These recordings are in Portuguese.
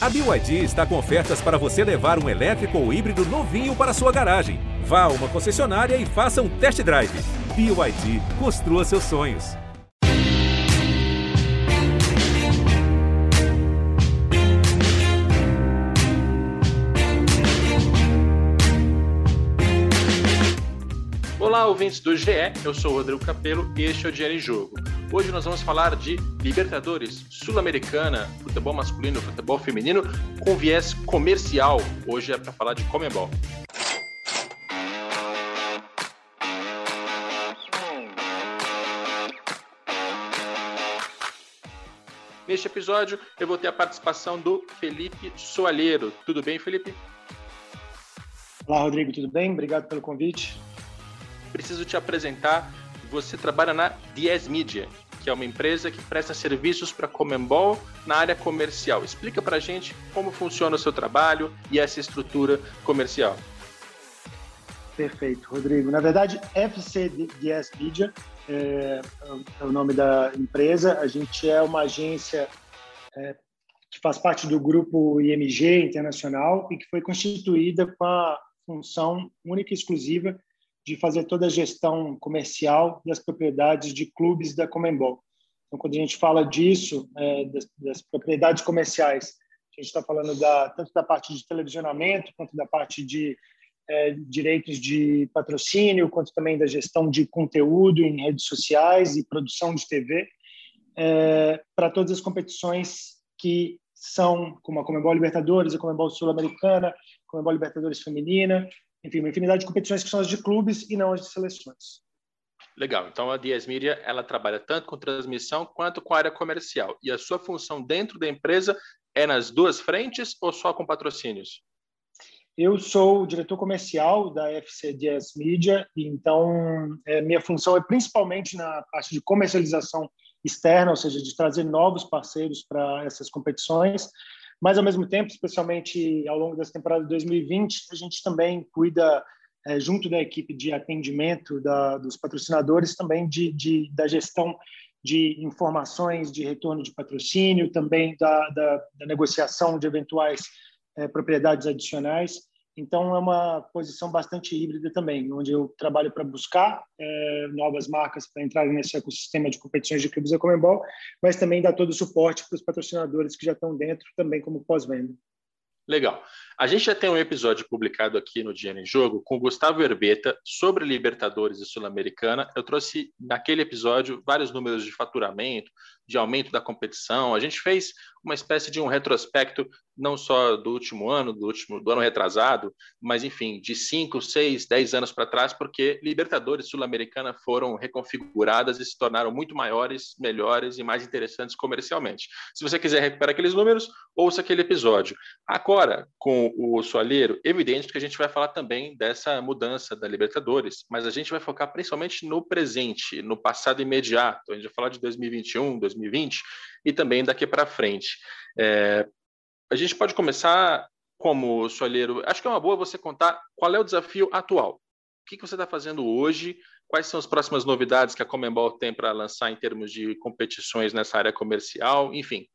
A BYD está com ofertas para você levar um elétrico ou híbrido novinho para sua garagem. Vá a uma concessionária e faça um test drive. BYD, construa seus sonhos. Olá, ouvintes do GE, eu sou o Rodrigo Capello e este é o Dinheiro em Jogo. Hoje nós vamos falar de Libertadores, Sul-Americana, futebol masculino, futebol feminino, com viés comercial. Hoje é para falar de Comebol. Neste episódio, eu vou ter a participação do Felipe Soalheiro. Tudo bem, Felipe? Olá, Rodrigo, tudo bem? Obrigado pelo convite. Preciso te apresentar você trabalha na Diez Media, que é uma empresa que presta serviços para Comembol na área comercial. Explica para a gente como funciona o seu trabalho e essa estrutura comercial. Perfeito, Rodrigo. Na verdade, FC Diez Media é, é, o nome da empresa. A gente é uma agência é, que faz parte do grupo IMG Internacional e que foi constituída com a função única e exclusiva de fazer toda a gestão comercial das propriedades de clubes da Comembol. Então, quando a gente fala disso, é, das, das, propriedades comerciais, a gente está falando da, tanto da parte de televisionamento, quanto da parte de é, direitos de patrocínio, quanto também da gestão de conteúdo em redes sociais e produção de TV, é, para todas as competições que são, como a Comembol Libertadores, a Comembol Sul-Americana, a Comembol Libertadores Feminina, enfim, uma infinidade de competições que são as de clubes e não as de seleções. Legal. Então a Dias Media ela trabalha tanto com transmissão quanto com área comercial. E a sua função dentro da empresa é nas duas frentes ou só com patrocínios? Eu sou o diretor comercial da FC Dias Media, então é, minha função é principalmente na parte de comercialização externa, ou seja, de trazer novos parceiros para essas competições, mas, ao mesmo tempo, especialmente ao longo dessa temporada de 2020, a gente também cuida, é, junto da equipe de atendimento da, dos patrocinadores, também de, de, da gestão de informações de retorno de patrocínio, também da, da, da negociação de eventuais é, propriedades adicionais. Então, é uma posição bastante híbrida também, onde eu trabalho para buscar é, novas marcas para entrarem nesse ecossistema de competições de clubes da Comembol, mas também dar todo o suporte para os patrocinadores que já estão dentro, também como pós-venda. Legal. A gente já tem um episódio publicado aqui no Dinheiro em Jogo com Gustavo Herbeta sobre Libertadores e Sul-Americana. Eu trouxe naquele episódio vários números de faturamento, de aumento da competição. A gente fez uma espécie de um retrospecto não só do último ano, do último do ano retrasado, mas enfim, de 5, 6, 10 anos para trás, porque Libertadores Sul-Americana foram reconfiguradas e se tornaram muito maiores, melhores e mais interessantes comercialmente. Se você quiser recuperar aqueles números, ouça aquele episódio. Agora, com o Soalheiro, evidente que a gente vai falar também dessa mudança da Libertadores, mas a gente vai focar principalmente no presente, no passado imediato. A gente vai falar de 2021, 2020 e também daqui para frente. É, a gente pode começar como Soalheiro. Acho que é uma boa você contar qual é o desafio atual. O que, que você está fazendo hoje? Quais são as próximas novidades que a Comembol tem para lançar em termos de competições nessa área comercial? Enfim,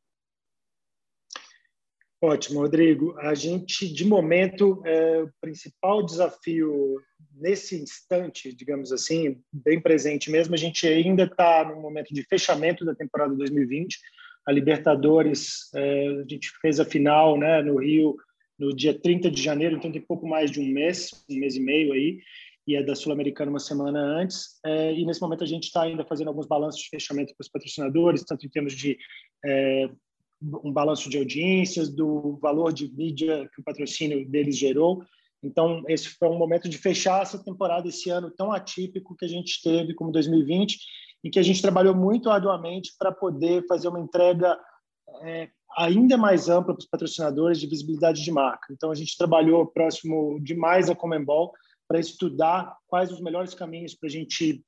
Ótimo, Rodrigo. A gente, de momento, é, o principal desafio nesse instante, digamos assim, bem presente mesmo, a gente ainda está no momento de fechamento da temporada 2020. A Libertadores, é, a gente fez a final né, no Rio no dia 30 de janeiro, então tem pouco mais de um mês, um mês e meio aí, e é da Sul-Americana uma semana antes. É, e nesse momento a gente está ainda fazendo alguns balanços de fechamento para os patrocinadores, tanto em termos de é, um balanço de audiências, do valor de mídia que o patrocínio deles gerou. Então, esse foi um momento de fechar essa temporada esse ano tão atípico que a gente teve como 2020 e que a gente trabalhou muito arduamente para poder fazer uma entrega é, ainda mais ampla para os patrocinadores de visibilidade de marca. Então, a gente trabalhou próximo demais a Comembol para estudar quais os melhores caminhos para a gente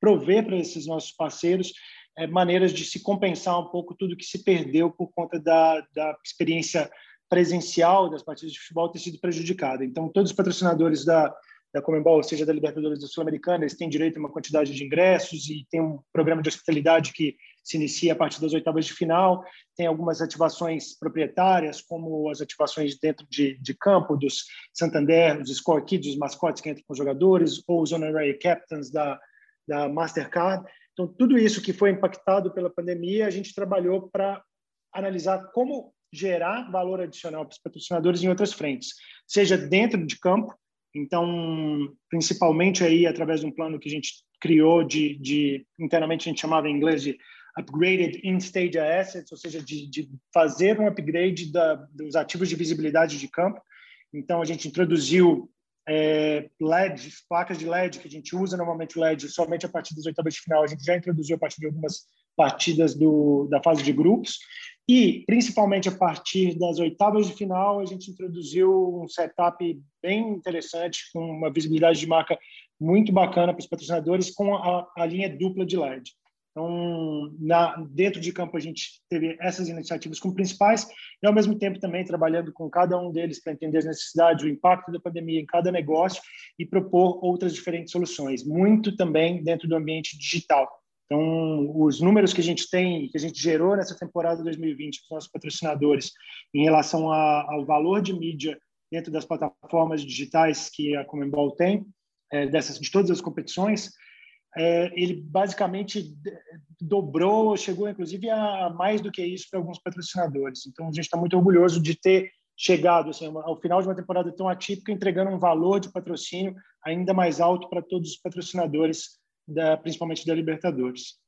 prover para esses nossos parceiros é, maneiras de se compensar um pouco tudo que se perdeu por conta da, da experiência presencial das partidas de futebol ter sido prejudicada. Então, todos os patrocinadores da, da Comembol, seja da Libertadores da Sul-Americana, eles têm direito a uma quantidade de ingressos e tem um programa de hospitalidade que se inicia a partir das oitavas de final. Tem algumas ativações proprietárias, como as ativações dentro de, de campo dos Santander, os Score Kids, os mascotes que entram com os jogadores, ou os honorary captains da, da Mastercard. Então, tudo isso que foi impactado pela pandemia, a gente trabalhou para analisar como gerar valor adicional para os patrocinadores em outras frentes, seja dentro de campo, então, principalmente aí através de um plano que a gente criou de, de internamente a gente chamava em inglês de upgraded in-stage assets, ou seja, de, de fazer um upgrade da, dos ativos de visibilidade de campo. Então, a gente introduziu é, LEDs, placas de LED, que a gente usa normalmente LED somente a partir das oitavas de final. A gente já introduziu a partir de algumas partidas do, da fase de grupos. E, principalmente a partir das oitavas de final, a gente introduziu um setup bem interessante, com uma visibilidade de marca muito bacana para os patrocinadores, com a, a linha dupla de LED. Então, na, dentro de campo, a gente teve essas iniciativas como principais e, ao mesmo tempo, também trabalhando com cada um deles para entender as necessidades, o impacto da pandemia em cada negócio e propor outras diferentes soluções, muito também dentro do ambiente digital. Então, os números que a gente tem, que a gente gerou nessa temporada 2020 com os nossos patrocinadores em relação a, ao valor de mídia dentro das plataformas digitais que a Comembol tem, é, dessas, de todas as competições, é, ele basicamente dobrou, chegou inclusive a mais do que isso para alguns patrocinadores. Então a gente está muito orgulhoso de ter chegado assim, ao final de uma temporada tão atípica, entregando um valor de patrocínio ainda mais alto para todos os patrocinadores, da, principalmente da Libertadores.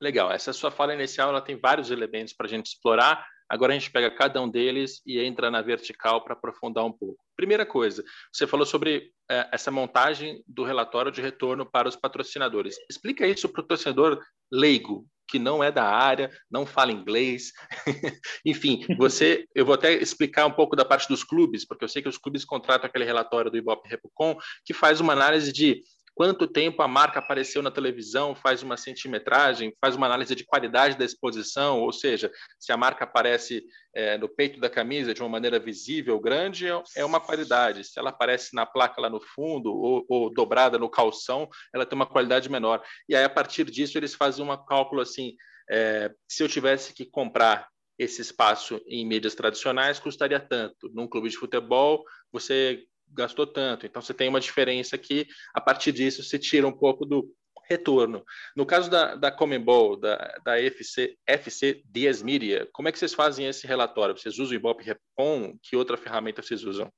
Legal. Essa sua fala inicial ela tem vários elementos para a gente explorar. Agora a gente pega cada um deles e entra na vertical para aprofundar um pouco. Primeira coisa, você falou sobre é, essa montagem do relatório de retorno para os patrocinadores. Explica isso para o torcedor leigo, que não é da área, não fala inglês. Enfim, você, eu vou até explicar um pouco da parte dos clubes, porque eu sei que os clubes contratam aquele relatório do Ibope Repucon, que faz uma análise de quanto tempo a marca apareceu na televisão, faz uma centimetragem, faz uma análise de qualidade da exposição, ou seja, se a marca aparece é, no peito da camisa de uma maneira visível, grande, é uma qualidade. Se ela aparece na placa lá no fundo ou, ou dobrada no calção, ela tem uma qualidade menor. E aí, a partir disso, eles fazem um cálculo assim, é, se eu tivesse que comprar esse espaço em mídias tradicionais custaria tanto. Num clube de futebol, você gastou tanto. Então, você tem uma diferença que, a partir disso, se tira um pouco do retorno. No caso da, da Comembol, da, da FC, FC Dias Media, como é que vocês fazem esse relatório? Vocês usam o Ibope Repon? Que outra ferramenta vocês usam?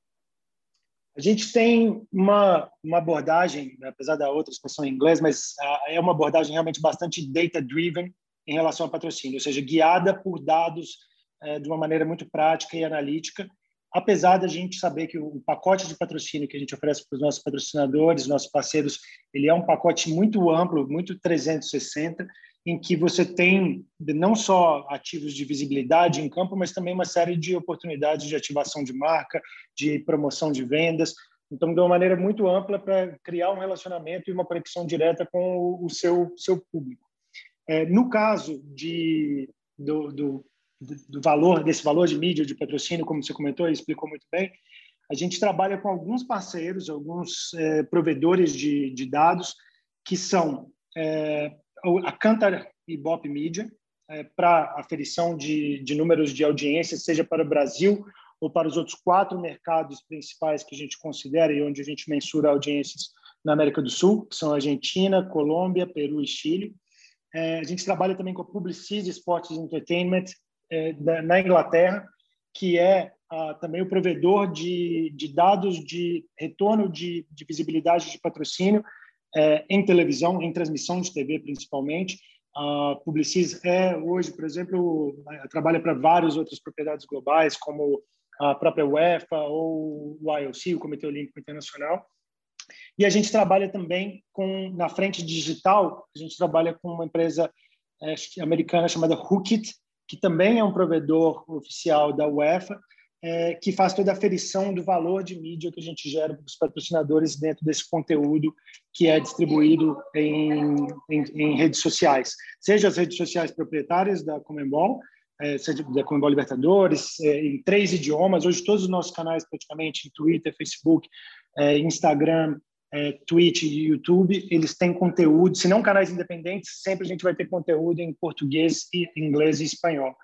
A gente tem uma, uma abordagem, apesar da outra expressão em inglês, mas uh, é uma abordagem realmente bastante data-driven em relação ao patrocínio, ou seja, guiada por dados uh, de uma maneira muito prática e analítica apesar da gente saber que o pacote de patrocínio que a gente oferece para os nossos patrocinadores, nossos parceiros, ele é um pacote muito amplo, muito 360, em que você tem não só ativos de visibilidade em campo, mas também uma série de oportunidades de ativação de marca, de promoção de vendas. Então, de uma maneira muito ampla para criar um relacionamento e uma conexão direta com o seu, seu público. É, no caso de, do, do do valor, desse valor de mídia, de patrocínio, como você comentou e explicou muito bem, a gente trabalha com alguns parceiros, alguns é, provedores de, de, dados, que são é, a Cantar e Bop Media, é, para aferição de, de números de audiência, seja para o Brasil ou para os outros quatro mercados principais que a gente considera e onde a gente mensura audiências na América do Sul, que são Argentina, Colômbia, Peru e Chile. É, a gente trabalha também com a Publicis Sports Entertainment, na Inglaterra, que é também o provedor de, de dados de retorno de, de visibilidade de patrocínio é, em televisão, em transmissão de TV principalmente. A Publicis é hoje, por exemplo, trabalha para várias outras propriedades globais, como a própria UEFA ou o IOC, o Comitê Olímpico Internacional. E a gente trabalha também com na frente digital, a gente trabalha com uma empresa é, americana chamada Hookit, que também é um provedor oficial da UEFA, é, que faz toda a aferição do valor de mídia que a gente gera para os patrocinadores dentro desse conteúdo que é distribuído em, em, em redes sociais, seja as redes sociais proprietárias da Comembol, é, seja da Comembol Libertadores, é, em três idiomas. Hoje todos os nossos canais praticamente, Twitter, Facebook, é, Instagram é, Twitch e YouTube, eles têm conteúdo, se não canais independentes, sempre a gente vai ter conteúdo em português, e inglês e espanhol.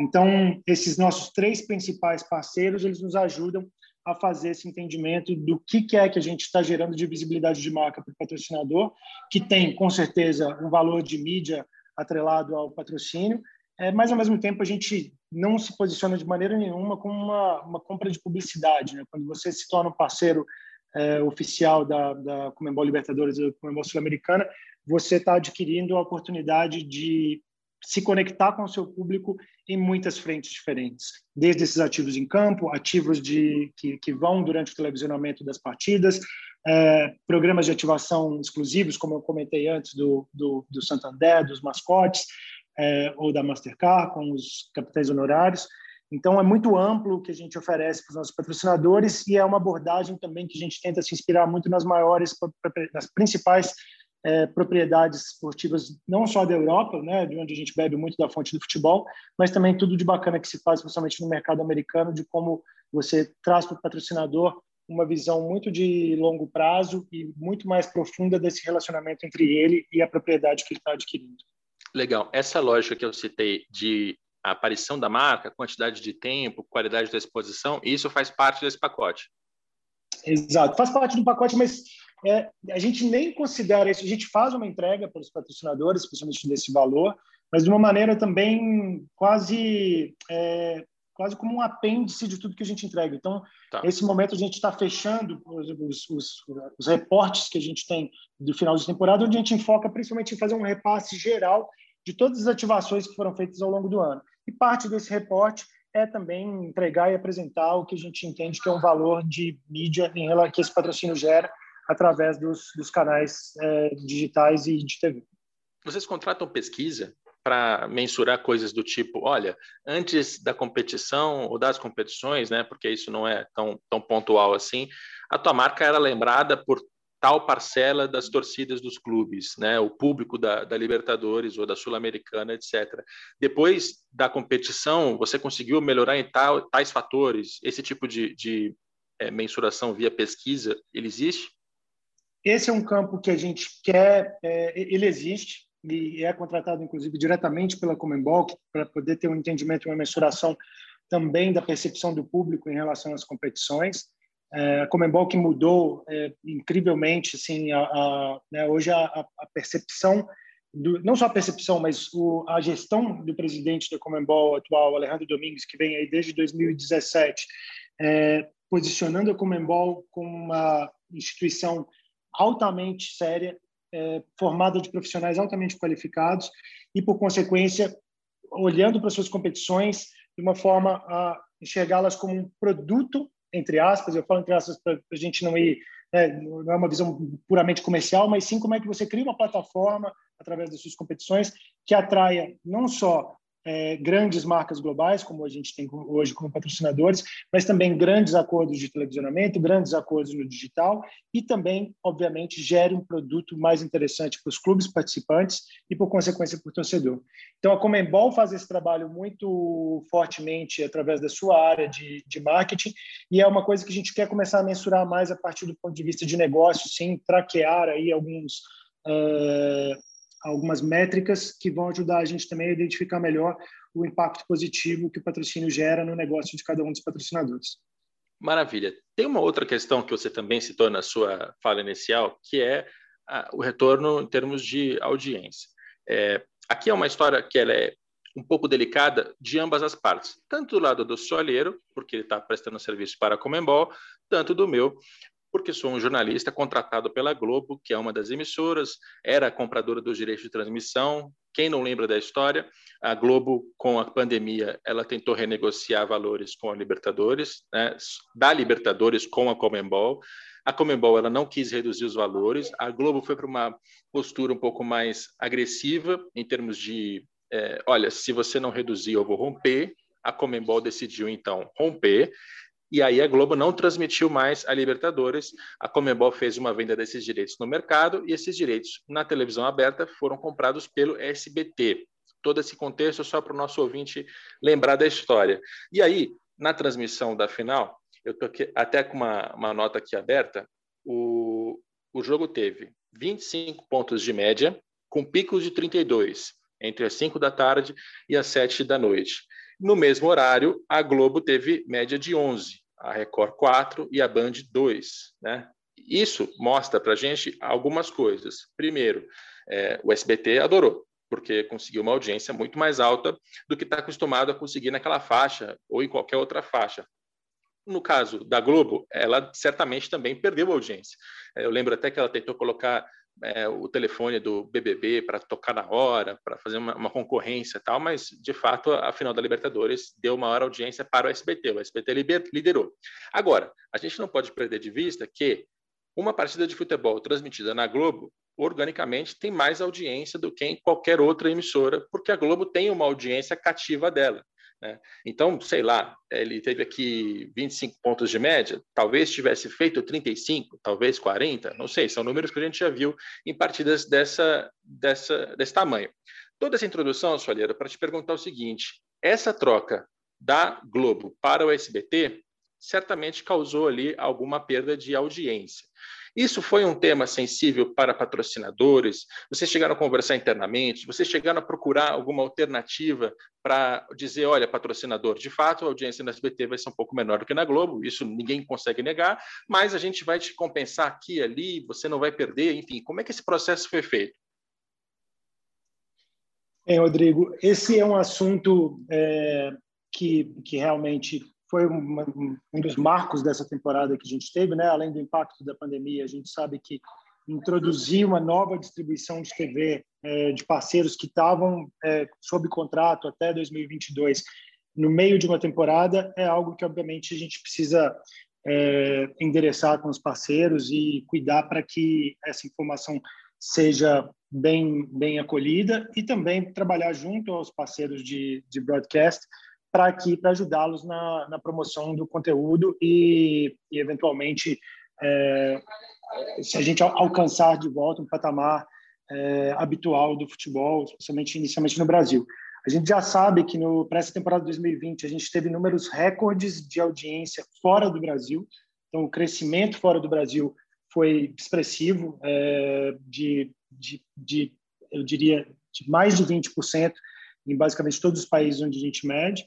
Então, esses nossos três principais parceiros, eles nos ajudam a fazer esse entendimento do que, que é que a gente está gerando de visibilidade de marca para o patrocinador, que tem, com certeza, um valor de mídia atrelado ao patrocínio, é, mas, ao mesmo tempo, a gente não se posiciona de maneira nenhuma como uma, uma compra de publicidade. Né? Quando você se torna um parceiro é, oficial da, da Comembol Libertadores e Comembol Sul-Americana, você está adquirindo a oportunidade de se conectar com o seu público em muitas frentes diferentes, desde esses ativos em campo, ativos de que, que vão durante o televisionamento das partidas, é, programas de ativação exclusivos, como eu comentei antes, do, do, do Santander, dos mascotes, é, ou da Mastercard, com os capitães honorários. Então, é muito amplo o que a gente oferece para os nossos patrocinadores e é uma abordagem também que a gente tenta se inspirar muito nas maiores, nas principais é, propriedades esportivas, não só da Europa, né, de onde a gente bebe muito da fonte do futebol, mas também tudo de bacana que se faz, principalmente no mercado americano, de como você traz para o patrocinador uma visão muito de longo prazo e muito mais profunda desse relacionamento entre ele e a propriedade que ele está adquirindo. Legal. Essa lógica que eu citei de aparição da marca, quantidade de tempo, qualidade da exposição, isso faz parte desse pacote. Exato, faz parte do pacote, mas é, a gente nem considera isso. A gente faz uma entrega para os patrocinadores, especialmente desse valor, mas de uma maneira também quase é, quase como um apêndice de tudo que a gente entrega. Então, tá. nesse momento a gente está fechando os, os, os, reportes que a gente tem do final de temporada, onde a gente enfoca principalmente em fazer um repasse geral de todas as ativações que foram feitas ao longo do ano. E parte desse reporte é também entregar e apresentar o que a gente entende que é um valor de mídia em relação que esse patrocínio gera através dos, dos canais é, digitais e de TV. Vocês contratam pesquisa para mensurar coisas do tipo, olha, antes da competição ou das competições, né, porque isso não é tão, tão pontual assim, a tua marca era lembrada por tal parcela das torcidas dos clubes, né, o público da, da Libertadores ou da Sul-Americana, etc. Depois da competição, você conseguiu melhorar em tal, tais fatores? Esse tipo de, de é, mensuração via pesquisa, ele existe? Esse é um campo que a gente quer, é, ele existe, e é contratado, inclusive, diretamente pela Comembol, para poder ter um entendimento uma mensuração também da percepção do público em relação às competições. É, a Comembol que mudou é, incrivelmente, assim, a, a, né, hoje a, a percepção, do, não só a percepção, mas o, a gestão do presidente da Comembol atual, Alejandro Domingues, que vem aí desde 2017, é, posicionando a Comembol como uma instituição altamente séria, é, formada de profissionais altamente qualificados e, por consequência, olhando para suas competições de uma forma a enxergá-las como um produto, entre aspas, eu falo entre aspas para a gente não ir, né, não é uma visão puramente comercial, mas sim como é que você cria uma plataforma através das suas competições que atraia não só é, grandes marcas globais, como a gente tem hoje como patrocinadores, mas também grandes acordos de televisionamento, grandes acordos no digital e também, obviamente, gere um produto mais interessante para os clubes participantes e, por consequência, para o torcedor. Então, a Comembol faz esse trabalho muito fortemente através da sua área de, de marketing e é uma coisa que a gente quer começar a mensurar mais a partir do ponto de vista de negócio, sim, traquear aí alguns... Uh, algumas métricas que vão ajudar a gente também a identificar melhor o impacto positivo que o patrocínio gera no negócio de cada um dos patrocinadores. Maravilha. Tem uma outra questão que você também citou na sua fala inicial, que é a, o retorno em termos de audiência. É, aqui é uma história que ela é um pouco delicada de ambas as partes, tanto do lado do soalheiro, porque ele está prestando serviço para a Comembol, tanto do meu, porque sou um jornalista contratado pela Globo, que é uma das emissoras, era compradora dos direitos de transmissão. Quem não lembra da história, a Globo, com a pandemia, ela tentou renegociar valores com a Libertadores, né, da Libertadores com a Comembol. A Comembol ela não quis reduzir os valores, a Globo foi para uma postura um pouco mais agressiva em termos de, é, olha, se você não reduzir, eu vou romper. A Comembol decidiu então romper e aí a Globo não transmitiu mais a Libertadores. A Comebol fez uma venda desses direitos no mercado e esses direitos na televisão aberta foram comprados pelo SBT. Todo esse contexto só para o nosso ouvinte lembrar da história. E aí, na transmissão da final, eu estou até com uma, uma nota aqui aberta, o, o jogo teve 25 pontos de média, com picos de 32, entre as 5 da tarde e as 7 da noite. No mesmo horário, a Globo teve média de 11, a Record 4 e a Band 2. Né? Isso mostra para a gente algumas coisas. Primeiro, é, o SBT adorou, porque conseguiu uma audiência muito mais alta do que está acostumado a conseguir naquela faixa ou em qualquer outra faixa. No caso da Globo, ela certamente também perdeu audiência. É, eu lembro até que ela tentou colocar é, o telefone do BBB para tocar na hora, para fazer uma, uma, concorrência e tal, mas de fato a final da Libertadores deu maior audiência para o SBT. O SBT liderou. Agora, a gente não pode perder de vista que uma partida de futebol transmitida na Globo organicamente tem mais audiência do que em qualquer outra emissora, porque a Globo tem uma audiência cativa dela. Né? Então, sei lá, ele teve aqui 25 pontos de média, talvez tivesse feito 35, talvez 40, não sei, são números que a gente já viu em partidas dessa, dessa, desse tamanho. Toda essa introdução, Soalheiro, para te perguntar o seguinte: essa troca da Globo para o SBT certamente causou ali alguma perda de audiência. Isso foi um tema sensível para patrocinadores? Vocês chegaram a conversar internamente? Vocês chegaram a procurar alguma alternativa para dizer, olha, patrocinador, de fato a audiência na SBT vai ser um pouco menor do que na Globo, isso ninguém consegue negar, mas a gente vai te compensar aqui e ali, você não vai perder, enfim, como é que esse processo foi feito? Bem, Rodrigo, esse é um assunto é, que, que realmente foi uma, um dos marcos dessa temporada que a gente teve, né? Além do impacto da pandemia, a gente sabe que introduzir uma nova distribuição de TV é, de parceiros que estavam é, sob contrato até 2022 no meio de uma temporada é algo que obviamente a gente precisa é, endereçar com os parceiros e cuidar para que essa informação seja bem bem acolhida e também trabalhar junto aos parceiros de, de broadcast para aqui para ajudá-los na, na, promoção do conteúdo e, e eventualmente é, se a gente alcançar de volta um patamar é, habitual do futebol, especialmente inicialmente no Brasil. A gente já sabe que no para essa temporada de 2020 a gente teve números recordes de audiência fora do Brasil. Então o crescimento fora do Brasil foi expressivo, é, de, de, de, eu diria de mais de 20% em basicamente todos os países onde a gente mede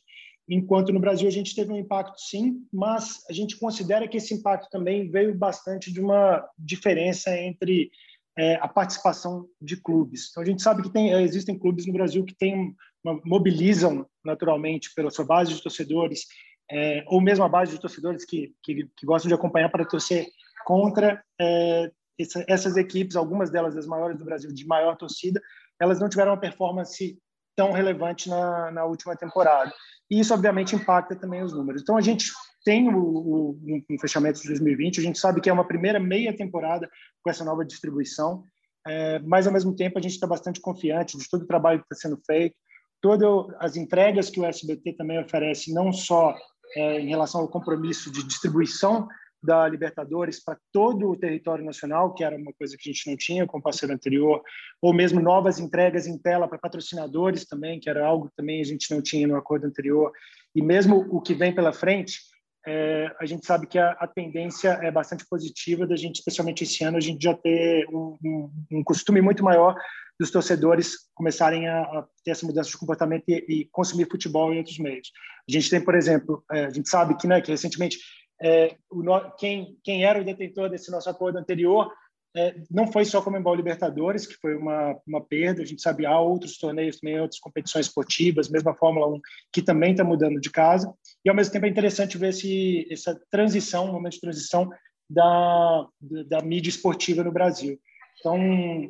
enquanto no Brasil a gente teve um impacto sim, mas a gente considera que esse impacto também veio bastante de uma diferença entre é, a participação de clubes. Então a gente sabe que tem, existem clubes no Brasil que tem, mobilizam naturalmente pela sua base de torcedores, é, ou mesmo a base de torcedores que, que, que gostam de acompanhar para torcer contra é, essa, essas equipes, algumas delas as maiores do Brasil, de maior torcida, elas não tiveram uma performance tão relevante na, na última temporada. E isso, obviamente, impacta também os números. Então, a gente tem o, o, um fechamento de 2020, a gente sabe que é uma primeira meia temporada com essa nova distribuição, é, mas, ao mesmo tempo, a gente está bastante confiante de todo o trabalho que está sendo feito, todas as entregas que o SBT também oferece, não só é, em relação ao compromisso de distribuição da Libertadores para todo o território nacional, que era uma coisa que a gente não tinha com o parceiro anterior, ou mesmo novas entregas em tela para patrocinadores também, que era algo que também a gente não tinha no acordo anterior, e mesmo o que vem pela frente, é, a gente sabe que a, a, tendência é bastante positiva da gente, especialmente esse ano, a gente já ter um, um, um costume muito maior dos torcedores começarem a, a, ter essa mudança de comportamento e, e, consumir futebol em outros meios. A gente tem, por exemplo, é, a gente sabe que, né, que recentemente é, o, quem, quem era o detentor desse nosso acordo anterior é, não foi só como Comembol Libertadores, que foi uma, uma perda, a gente sabe há outros torneios também, outras competições esportivas, mesmo a Fórmula 1, que também está mudando de casa, e ao mesmo tempo é interessante ver esse, essa transição, um momento de transição da, da mídia esportiva no Brasil. Então,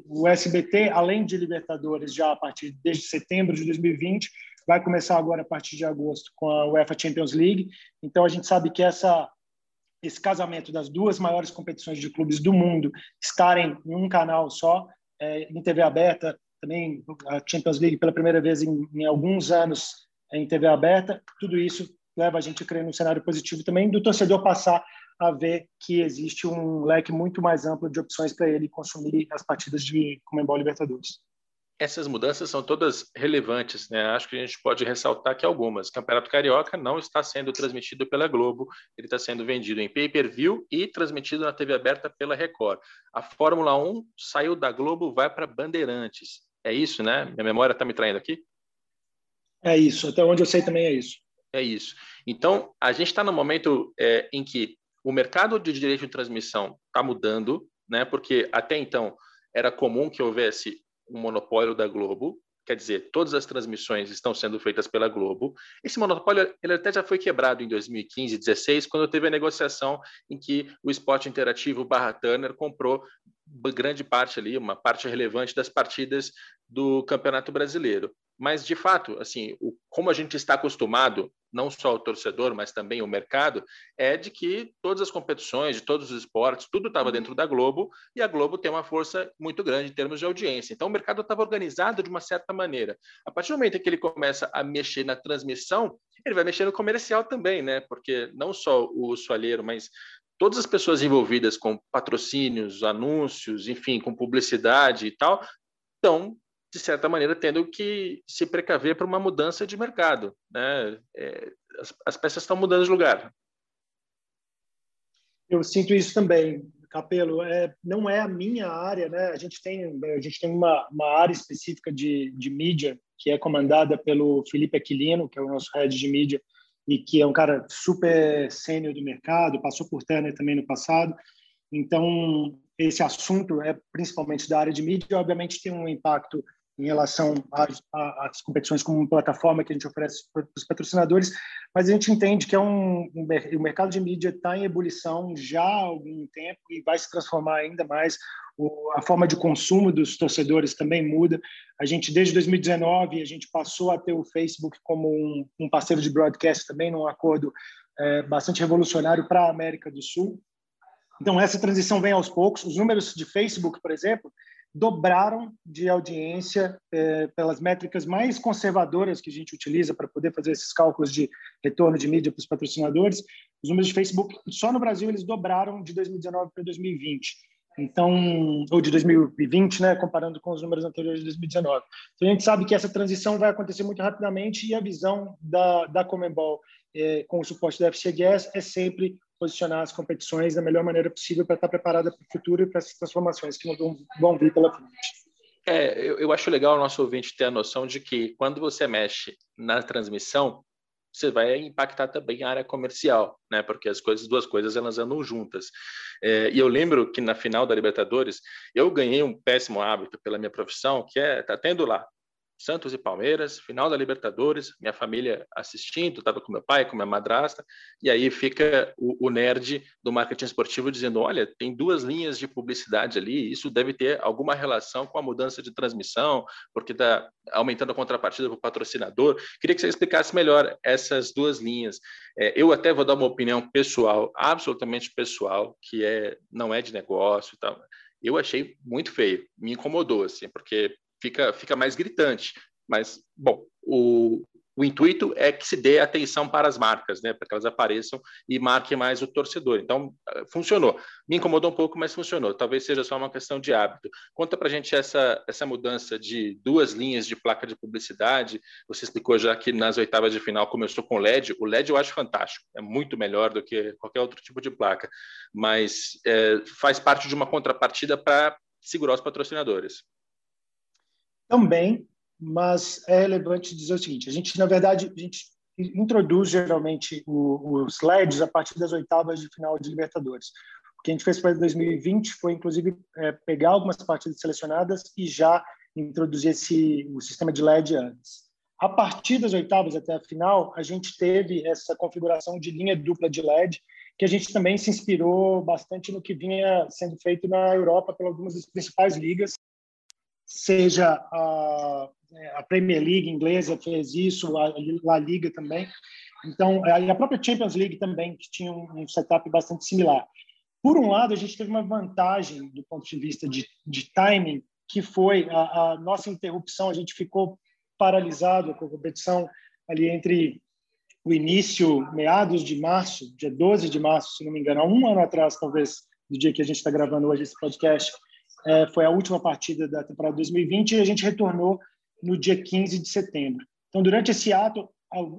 o SBT, além de Libertadores, já a partir desde setembro de 2020, vai começar agora a partir de agosto com a UEFA Champions League. Então, a gente sabe que essa esse casamento das duas maiores competições de clubes do mundo estarem em um canal só, é, em TV aberta, também a Champions League pela primeira vez em, em alguns anos é, em TV aberta, tudo isso leva a gente a crer num cenário positivo também do torcedor passar a ver que existe um leque muito mais amplo de opções para ele consumir as partidas de Comembol Libertadores. Essas mudanças são todas relevantes, né? Acho que a gente pode ressaltar que algumas. O Campeonato Carioca não está sendo transmitido pela Globo, ele está sendo vendido em pay-per-view e transmitido na TV aberta pela Record. A Fórmula 1 saiu da Globo, vai para Bandeirantes. É isso, né? Minha memória está me traindo aqui? É isso. Até onde eu sei também é isso. É isso. Então, a gente está no momento é, em que o mercado de direito de transmissão está mudando, né? Porque até então era comum que houvesse um monopólio da Globo, quer dizer, todas as transmissões estão sendo feitas pela Globo. Esse monopólio ele até já foi quebrado em 2015, 2016, quando teve a negociação em que o Esporte Interativo barra Turner comprou grande parte ali, uma parte relevante das partidas do Campeonato Brasileiro. Mas, de fato, assim, o, como a gente está acostumado, não só o torcedor, mas também o mercado, é de que todas as competições, de todos os esportes, tudo estava dentro da Globo, e a Globo tem uma força muito grande em termos de audiência. Então, o mercado estava organizado de uma certa maneira. A partir do momento que ele começa a mexer na transmissão, ele vai mexer no comercial também, né? Porque não só o soalheiro, mas todas as pessoas envolvidas com patrocínios, anúncios, enfim, com publicidade e tal, estão de certa maneira, tendo que se precaver para uma mudança de mercado. Né? É, as, as, peças estão mudando de lugar. Eu sinto isso também, Capelo. É, não é a minha área, né? A gente tem, a gente tem uma, uma área específica de, de mídia que é comandada pelo Felipe Aquilino, que é o nosso head de mídia, e que é um cara super sênior do mercado, passou por Turner também no passado. Então, esse assunto é principalmente da área de mídia, obviamente tem um impacto em relação às, competições como plataforma que a gente oferece para os patrocinadores, mas a gente entende que é um, um o mercado de mídia está em ebulição já há algum tempo e vai se transformar ainda mais. O, a forma de consumo dos torcedores também muda. A gente desde 2019 a gente passou a ter o Facebook como um, um parceiro de broadcast também, num acordo é, bastante revolucionário para a América do Sul. Então essa transição vem aos poucos. Os números de Facebook, por exemplo, dobraram de audiência é, pelas métricas mais conservadoras que a gente utiliza para poder fazer esses cálculos de retorno de mídia para os patrocinadores. Os números de Facebook, só no Brasil, eles dobraram de 2019 para 2020. Então, ou de 2020, né, comparando com os números anteriores de 2019. Então, a gente sabe que essa transição vai acontecer muito rapidamente e a visão da, da Comembol é, com o suporte da FCGS é sempre posicionar as competições da melhor maneira possível para estar preparada para o futuro e para essas transformações que vão, vão vir pela frente. É, eu, eu acho legal o nosso ouvinte ter a noção de que quando você mexe na transmissão, você vai impactar também a área comercial, né? Porque as coisas, duas coisas, elas andam juntas. É, e eu lembro que na final da Libertadores eu ganhei um péssimo hábito pela minha profissão, que é tá tendo lá Santos e Palmeiras, final da Libertadores, minha família assistindo, estava com meu pai, com minha madrasta, e aí fica o, o, nerd do marketing esportivo dizendo: olha, tem duas linhas de publicidade ali, isso deve ter alguma relação com a mudança de transmissão, porque está aumentando a contrapartida para o patrocinador. Queria que você explicasse melhor essas duas linhas. É, eu até vou dar uma opinião pessoal, absolutamente pessoal, que é não é de negócio e tal. Eu achei muito feio, me incomodou, assim, porque fica, fica mais gritante. Mas, bom, o, o intuito é que se dê atenção para as marcas, né, para que elas apareçam e marquem mais o torcedor. Então, eh, funcionou. Me incomodou um pouco, mas funcionou. Talvez seja só uma questão de hábito. Conta para a gente essa, essa mudança de duas linhas de placa de publicidade. Você explicou já que nas oitavas de final começou com LED. O LED eu acho fantástico, é muito melhor do que qualquer outro tipo de placa, mas é, faz parte de uma contrapartida para segurar os patrocinadores também, mas é relevante dizer o seguinte: a gente, na verdade, a gente introduz geralmente os LEDs a partir das oitavas de final de Libertadores. O que a gente fez para 2020 foi, inclusive, é, pegar algumas partidas selecionadas e já introduzir esse, o sistema de LED antes. A partir das oitavas até a final, a gente teve essa configuração de linha dupla de LED, que a gente também se inspirou bastante no que vinha sendo feito na Europa por algumas das principais ligas, seja a, a Premier League inglesa fez isso, a La Liga também. Então, a própria Champions League também, que tinha um setup bastante similar. Por um lado, a gente teve uma vantagem do ponto de vista de, de timing, que foi a, a nossa interrupção. A gente ficou paralisado com a competição ali entre o início, meados de março, dia 12 de março, se não me engano, um ano atrás, talvez, do dia que a gente está gravando hoje esse podcast, é, foi a última partida da temporada 2020 e a gente retornou no dia 15 de setembro. Então, durante esse ato,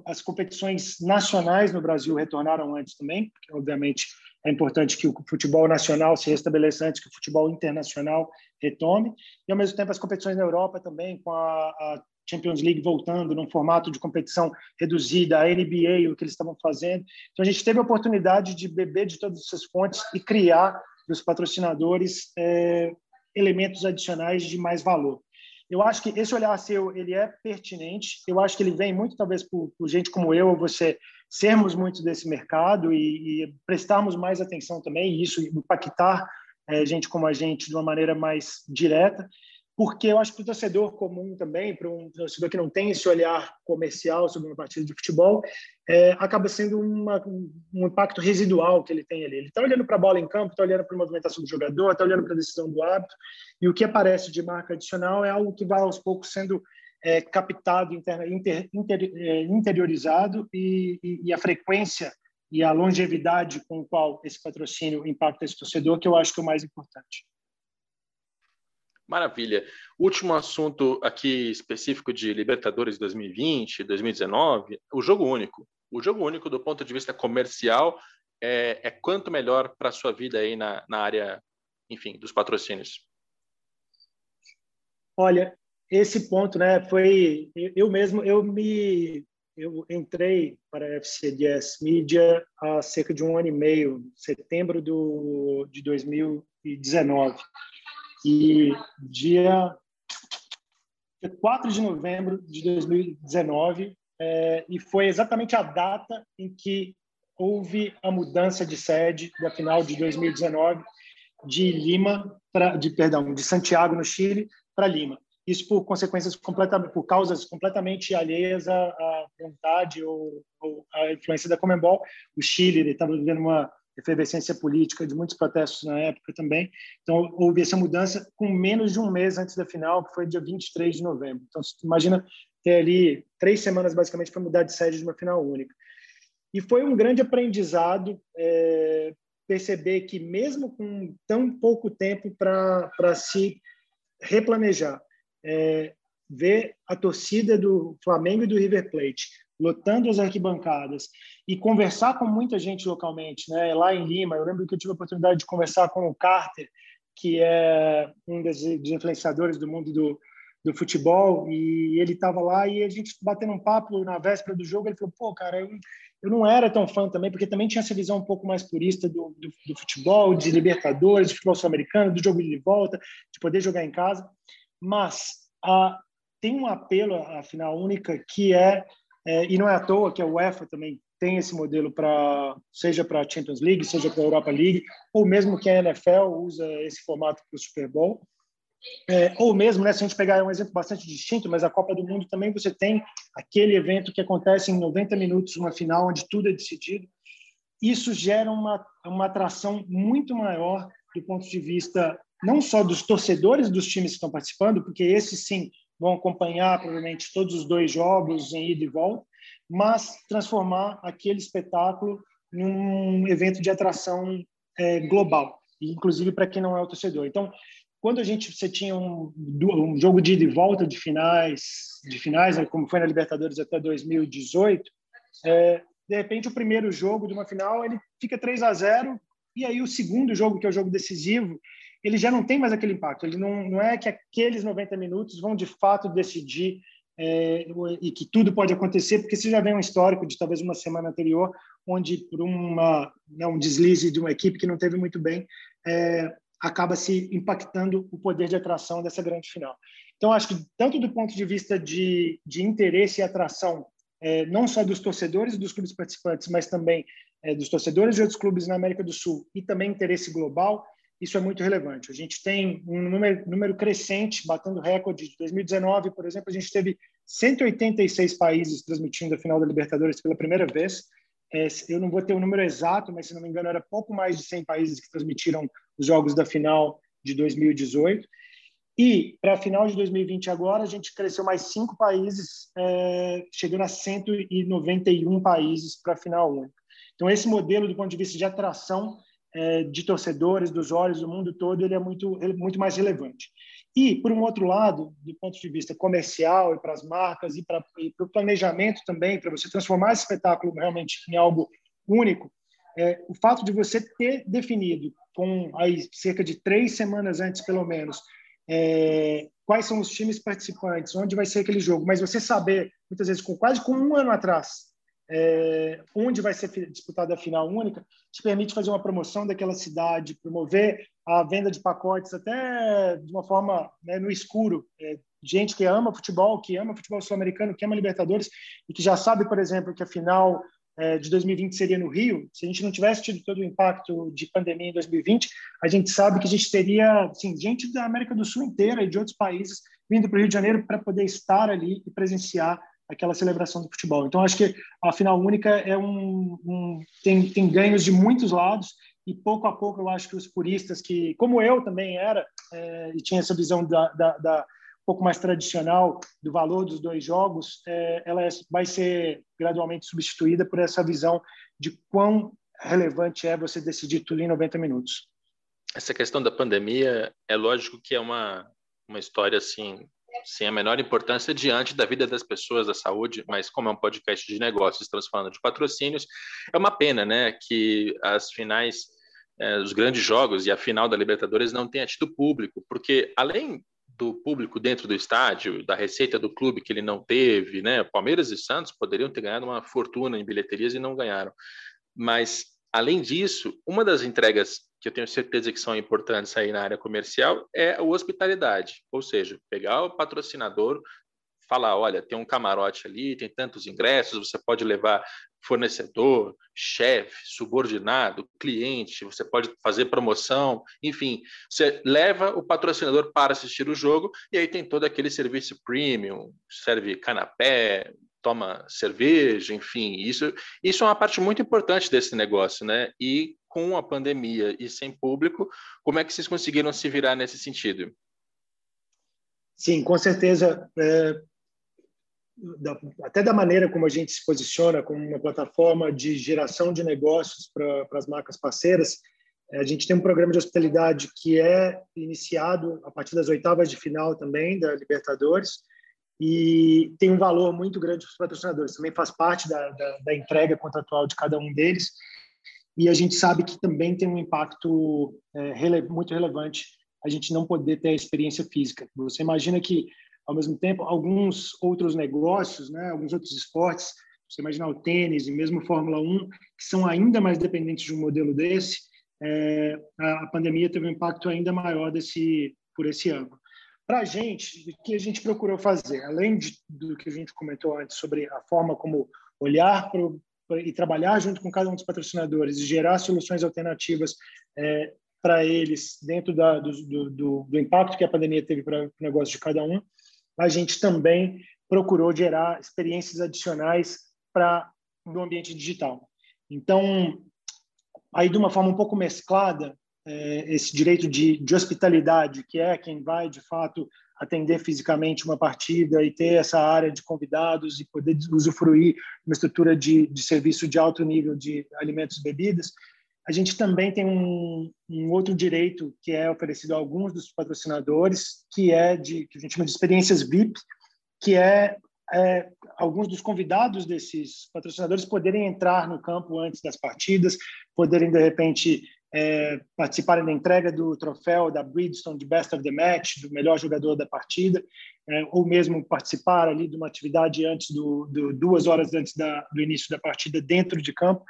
as competições nacionais no Brasil retornaram antes também, porque, obviamente, é importante que o futebol nacional se restabeleça antes que o futebol internacional retome. E, ao mesmo tempo, as competições na Europa também, com a, a Champions League voltando num formato de competição reduzida, a NBA, o que eles estavam fazendo. Então, a gente teve a oportunidade de beber de todas essas fontes e criar dos patrocinadores é, elementos adicionais de mais valor. Eu acho que esse olhar seu ele é pertinente. Eu acho que ele vem muito, talvez, por, por gente como eu ou você sermos muito desse mercado e, e prestarmos mais atenção também, e isso impactar é, gente como a gente de uma maneira mais direta porque eu acho que o torcedor comum também, para um torcedor que não tem esse olhar comercial sobre uma partida de futebol, é, acaba sendo uma, um impacto residual que ele tem ali. Ele está olhando para a bola em campo, está olhando para a movimentação do jogador, está olhando para a decisão do árbitro, e o que aparece de marca adicional é algo que vai aos poucos sendo é, captado, inter, inter, inter, é, interiorizado, e, e, e a frequência e a longevidade com qual esse patrocínio impacta esse torcedor, que eu acho que é o mais importante. Maravilha. Último assunto aqui específico de Libertadores 2020, 2019, o jogo único. O jogo único, do ponto de vista comercial, é, é quanto melhor para a sua vida aí na, na área, enfim, dos patrocínios? Olha, esse ponto, né, foi eu mesmo, eu me eu entrei para a FCDS Media há cerca de um ano e meio, setembro do, de 2019. E dia 4 de novembro de 2019, é, e foi exatamente a data em que houve a mudança de sede da final de 2019 de Lima de perdão de Santiago no Chile para Lima. Isso por consequências completamente por causas completamente alheias à, à vontade ou, ou à influência da Comembol. O Chile estava vivendo uma efervescência política de muitos protestos na época também. Então, houve essa mudança com menos de um mês antes da final, que foi dia 23 de novembro. Então, imagina ter ali três semanas, basicamente, para mudar de sede de uma final única. E foi um grande aprendizado é, perceber que, mesmo com tão pouco tempo para se replanejar, é, ver a torcida do Flamengo e do River Plate lotando as arquibancadas e conversar com muita gente localmente, né? Lá em Lima, eu lembro que eu tive a oportunidade de conversar com o Carter, que é um dos, influenciadores do mundo do, do futebol, e ele estava lá e a gente batendo um papo na véspera do jogo, ele falou, pô, cara, eu, eu não era tão fã também, porque também tinha essa visão um pouco mais purista do, do, do futebol, de Libertadores, de futebol sul-americano, do jogo de volta, de poder jogar em casa, mas a, tem um apelo à final única que é é, e não é à toa que a UEFA também tem esse modelo para seja para a Champions League, seja para a Europa League, ou mesmo que a NFL usa esse formato para o Super Bowl. É, ou mesmo, né, se a gente pegar um exemplo bastante distinto, mas a Copa do Mundo também você tem aquele evento que acontece em 90 minutos, uma final onde tudo é decidido. Isso gera uma, uma atração muito maior do ponto de vista não só dos torcedores dos times que estão participando, porque esses sim vão acompanhar provavelmente todos os dois jogos em ida e volta, mas transformar aquele espetáculo num evento de atração é, global, inclusive para quem não é o torcedor. Então, quando a gente você tinha um, um jogo de ida e volta de finais, de finais, né, como foi na Libertadores até 2018, é, de repente o primeiro jogo de uma final ele fica 3 a 0 e aí o segundo jogo que é o jogo decisivo ele já não tem mais aquele impacto. Ele não, não é que aqueles 90 minutos vão de fato decidir é, e que tudo pode acontecer, porque você já vem um histórico de talvez uma semana anterior, onde por uma, né, um deslize de uma equipe que não teve muito bem, é, acaba se impactando o poder de atração dessa grande final. Então, acho que tanto do ponto de vista de, de interesse e atração, é, não só dos torcedores dos clubes participantes, mas também é, dos torcedores de outros clubes na América do Sul e também interesse global, isso é muito relevante. A gente tem um número, número crescente, batendo recorde. De 2019, por exemplo, a gente teve 186 países transmitindo a final da Libertadores pela primeira vez. É, eu não vou ter o número exato, mas se não me engano, era pouco mais de 100 países que transmitiram os jogos da final de 2018. E para a final de 2020 agora, a gente cresceu mais cinco países, é, chegando a 191 países para a final única. Então, esse modelo, do ponto de vista de atração, é, de torcedores, dos olhos do mundo todo, ele é muito, ele é muito mais relevante. E, por um outro lado, do ponto de vista comercial e para as marcas e para, o planejamento também, para você transformar esse espetáculo realmente em algo único, é, o fato de você ter definido com aí cerca de três semanas antes, pelo menos, é, quais são os times participantes, onde vai ser aquele jogo, mas você saber, muitas vezes, com quase com um ano atrás, é, onde vai ser disputada a final única, te permite fazer uma promoção daquela cidade, promover a venda de pacotes até de uma forma né, no escuro. É, gente que ama futebol, que ama futebol sul-americano, que ama Libertadores e que já sabe, por exemplo, que a final é, de 2020 seria no Rio. Se a gente não tivesse tido todo o impacto de pandemia em 2020, a gente sabe que a gente teria assim, gente da América do Sul inteira e de outros países vindo para o Rio de Janeiro para poder estar ali e presenciar aquela celebração do futebol. Então, acho que a final única é um, um tem, tem ganhos de muitos lados e pouco a pouco eu acho que os puristas que, como eu também era é, e tinha essa visão da, da, da, um pouco mais tradicional do valor dos dois jogos, é, ela vai ser gradualmente substituída por essa visão de quão relevante é você decidir tudo em 90 minutos. Essa questão da pandemia é lógico que é uma uma história assim sem a menor importância diante da vida das pessoas, da saúde, mas como é um podcast de negócios, estamos falando de patrocínios, é uma pena, né, que as finais, é, os grandes jogos e a final da Libertadores não tenha tido público, porque além do público dentro do estádio, da receita do clube que ele não teve, né, Palmeiras e Santos poderiam ter ganhado uma fortuna em bilheterias e não ganharam, mas além disso, uma das entregas que eu tenho certeza que são importantes aí na área comercial, é a hospitalidade, ou seja, pegar o patrocinador, falar, olha, tem um camarote ali, tem tantos ingressos, você pode levar fornecedor, chefe, subordinado, cliente, você pode fazer promoção, enfim, você leva o patrocinador para assistir o jogo e aí tem todo aquele serviço premium, serve canapé, toma cerveja, enfim, isso, isso é uma parte muito importante desse negócio, né? E com a pandemia e sem público, como é que vocês conseguiram se virar nesse sentido? Sim, com certeza. É, até da maneira como a gente se posiciona como uma plataforma de geração de negócios para as marcas parceiras, é, a gente tem um programa de hospitalidade que é iniciado a partir das oitavas de final também da Libertadores e tem um valor muito grande para os patrocinadores. Também faz parte da, da, da entrega contratual de cada um deles e a gente sabe que também tem um impacto é, rele muito relevante a gente não poder ter a experiência física. Você imagina que, ao mesmo tempo, alguns outros negócios, né, alguns outros esportes, você imagina o tênis e mesmo Fórmula 1, que são ainda mais dependentes de um modelo desse, é, a, pandemia teve um impacto ainda maior desse, por esse ângulo. Para a gente, o que a gente procurou fazer, além de, do que a gente comentou antes sobre a forma como olhar para o e trabalhar junto com cada um dos patrocinadores e gerar soluções alternativas é, para eles dentro da, do, do, do, impacto que a pandemia teve para o negócio de cada um, a gente também procurou gerar experiências adicionais para no ambiente digital. Então, aí de uma forma um pouco mesclada, é, esse direito de, de hospitalidade, que é quem vai de fato atender fisicamente uma partida e ter essa área de convidados e poder usufruir uma estrutura de, de serviço de alto nível de alimentos e bebidas, a gente também tem um, um, outro direito que é oferecido a alguns dos patrocinadores, que é de que a gente chama de experiências VIP, que é, é alguns dos convidados desses patrocinadores poderem entrar no campo antes das partidas, poderem de repente é, participarem da entrega do troféu da Bridgestone de Best of the Match, do melhor jogador da partida, é, ou mesmo participar ali de uma atividade antes do, do duas horas antes da, do início da partida dentro de campo.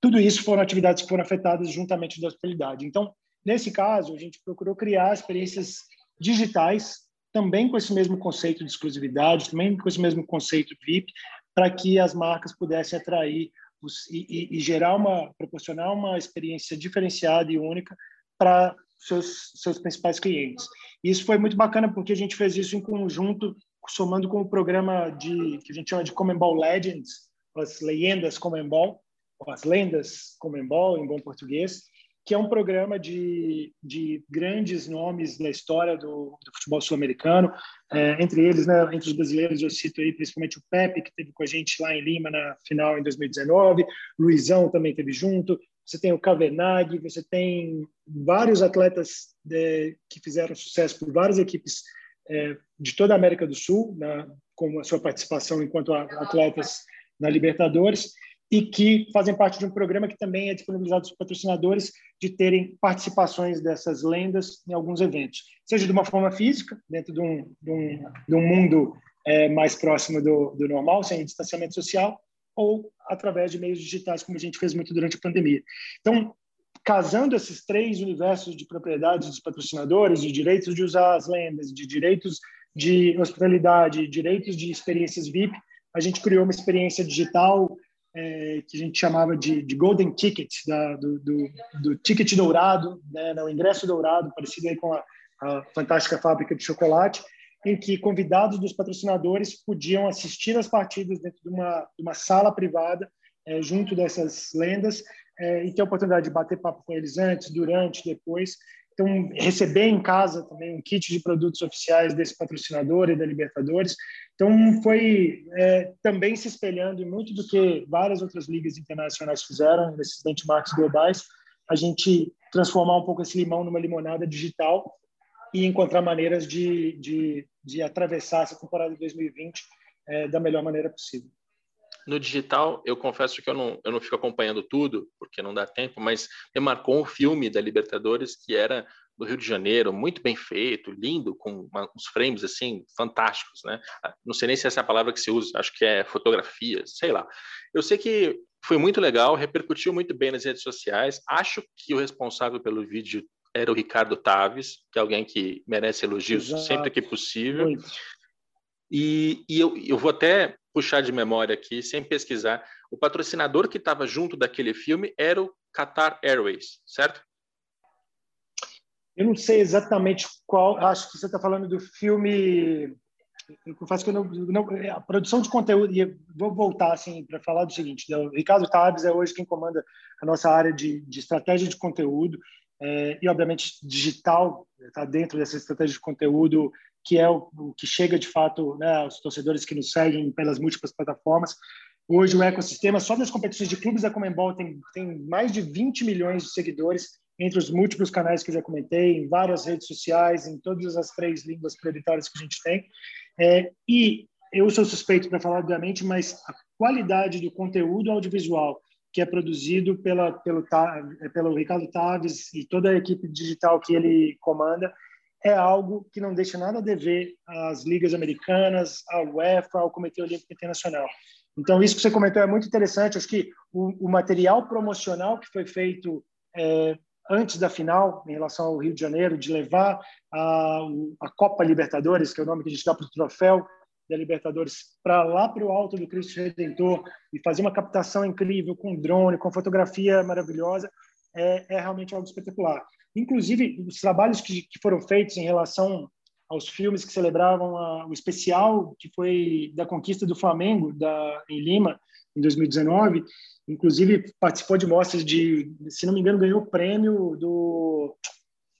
Tudo isso foram atividades que foram afetadas juntamente da hospitalidade. Então, nesse caso, a gente procurou criar experiências digitais também com esse mesmo conceito de exclusividade, também com esse mesmo conceito VIP, para que as marcas pudessem atrair e, e, gerar uma, proporcionar uma experiência diferenciada e única para seus, seus principais clientes. E isso foi muito bacana porque a gente fez isso em conjunto, somando com o programa de que a gente chama de Comembol Legends, as leyendas Comembol, as lendas Comembol em bom português, que é um programa de, de grandes nomes da história do, do futebol sul-americano, é, entre eles, né, entre os brasileiros, eu cito aí principalmente o Pepe, que teve com a gente lá em Lima na final em 2019, Luizão também teve junto, você tem o Cavernag, você tem vários atletas é, que fizeram sucesso por várias equipes é, de toda a América do Sul, na, com a sua participação enquanto atletas na Libertadores, e que fazem parte de um programa que também é disponibilizado para os patrocinadores de terem participações dessas lendas em alguns eventos, seja de uma forma física, dentro de um, de um, de um mundo é, mais próximo do, do normal, sem distanciamento social, ou através de meios digitais, como a gente fez muito durante a pandemia. Então, casando esses três universos de propriedades dos patrocinadores, de direitos de usar as lendas, de direitos de hospitalidade, direitos de experiências VIP, a gente criou uma experiência digital é, que a gente chamava de, de Golden Ticket, da, do, do, do, ticket dourado, né, o ingresso dourado, parecido aí com a, a fantástica fábrica de chocolate, em que convidados dos patrocinadores podiam assistir as partidas dentro de uma, de uma sala privada, é, junto dessas lendas, é, e ter a oportunidade de bater papo com eles antes, durante, depois. Então, receber em casa também um kit de produtos oficiais desse patrocinador e da Libertadores. Então, foi é, também se espelhando em muito do que várias outras ligas internacionais fizeram, nesses benchmarks globais, a gente transformar um pouco esse limão numa limonada digital e encontrar maneiras de, de, de atravessar essa temporada de 2020 é, da melhor maneira possível. No digital, eu confesso que eu não, eu não fico acompanhando tudo, porque não dá tempo, mas me marcou um filme da Libertadores que era do Rio de Janeiro, muito bem feito, lindo, com uma, uns frames assim fantásticos, né? Ah, não sei nem se essa é a palavra que se usa, acho que é fotografia, sei lá. Eu sei que foi muito legal, repercutiu muito bem nas redes sociais. Acho que o responsável pelo vídeo era o Ricardo Taves, que é alguém que merece elogios Exato. sempre que possível. Muito. E, e eu, eu vou até puxar de memória aqui, sem pesquisar, o patrocinador que estava junto daquele filme era o Qatar Airways, certo? Eu não sei exatamente qual, acho que você está falando do filme. Eu que eu não, não, a produção de conteúdo, e vou voltar assim para falar do seguinte: né, o Ricardo Tabes é hoje quem comanda a nossa área de, de estratégia de conteúdo, é, e obviamente digital está dentro dessa estratégia de conteúdo que é o, o que chega de fato né, aos torcedores que nos seguem pelas múltiplas plataformas. Hoje o ecossistema, só das competições de clubes da Comembol, tem, tem mais de 20 milhões de seguidores entre os múltiplos canais que já comentei, em várias redes sociais, em todas as três línguas prioritárias que a gente tem. É, e eu sou suspeito para falar, obviamente, mas a qualidade do conteúdo audiovisual que é produzido pela, pelo, pelo Ricardo Taves e toda a equipe digital que ele comanda é algo que não deixa nada a dever às ligas americanas, à UEFA, ao Comitê Olímpico Internacional. Então, isso que você comentou é muito interessante. Acho que o, o material promocional que foi feito é, antes da final, em relação ao Rio de Janeiro, de levar a, a Copa Libertadores, que é o nome que a gente dá para o troféu da Libertadores, para lá para o alto do Cristo Redentor e fazer uma captação incrível com drone, com fotografia maravilhosa, é, é realmente algo espetacular. Inclusive, os trabalhos que, que foram feitos em relação aos filmes que celebravam a, o especial que foi da conquista do Flamengo da, em Lima, em 2019. Inclusive, participou de mostras de, se não me engano, ganhou o prêmio do.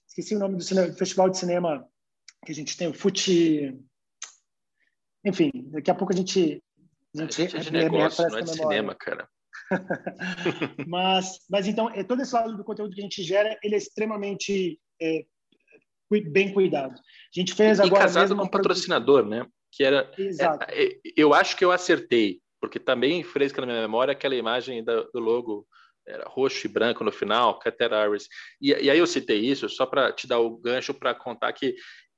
Esqueci o nome do, cinema, do festival de cinema que a gente tem, o Fute. Enfim, daqui a pouco a gente. A gente, a gente é de negócio, não é de cinema, cara. mas, mas então, é, todo esse lado do conteúdo que a gente gera, ele é extremamente é, bem cuidado. A gente fez agora. E casado com um patrocinador, né? Que era. Exato. É, é, eu acho que eu acertei, porque também fresca na minha memória aquela imagem do, do logo roxo e branco no final, Qatar Airways. E, e aí eu citei isso só para te dar o gancho para contar que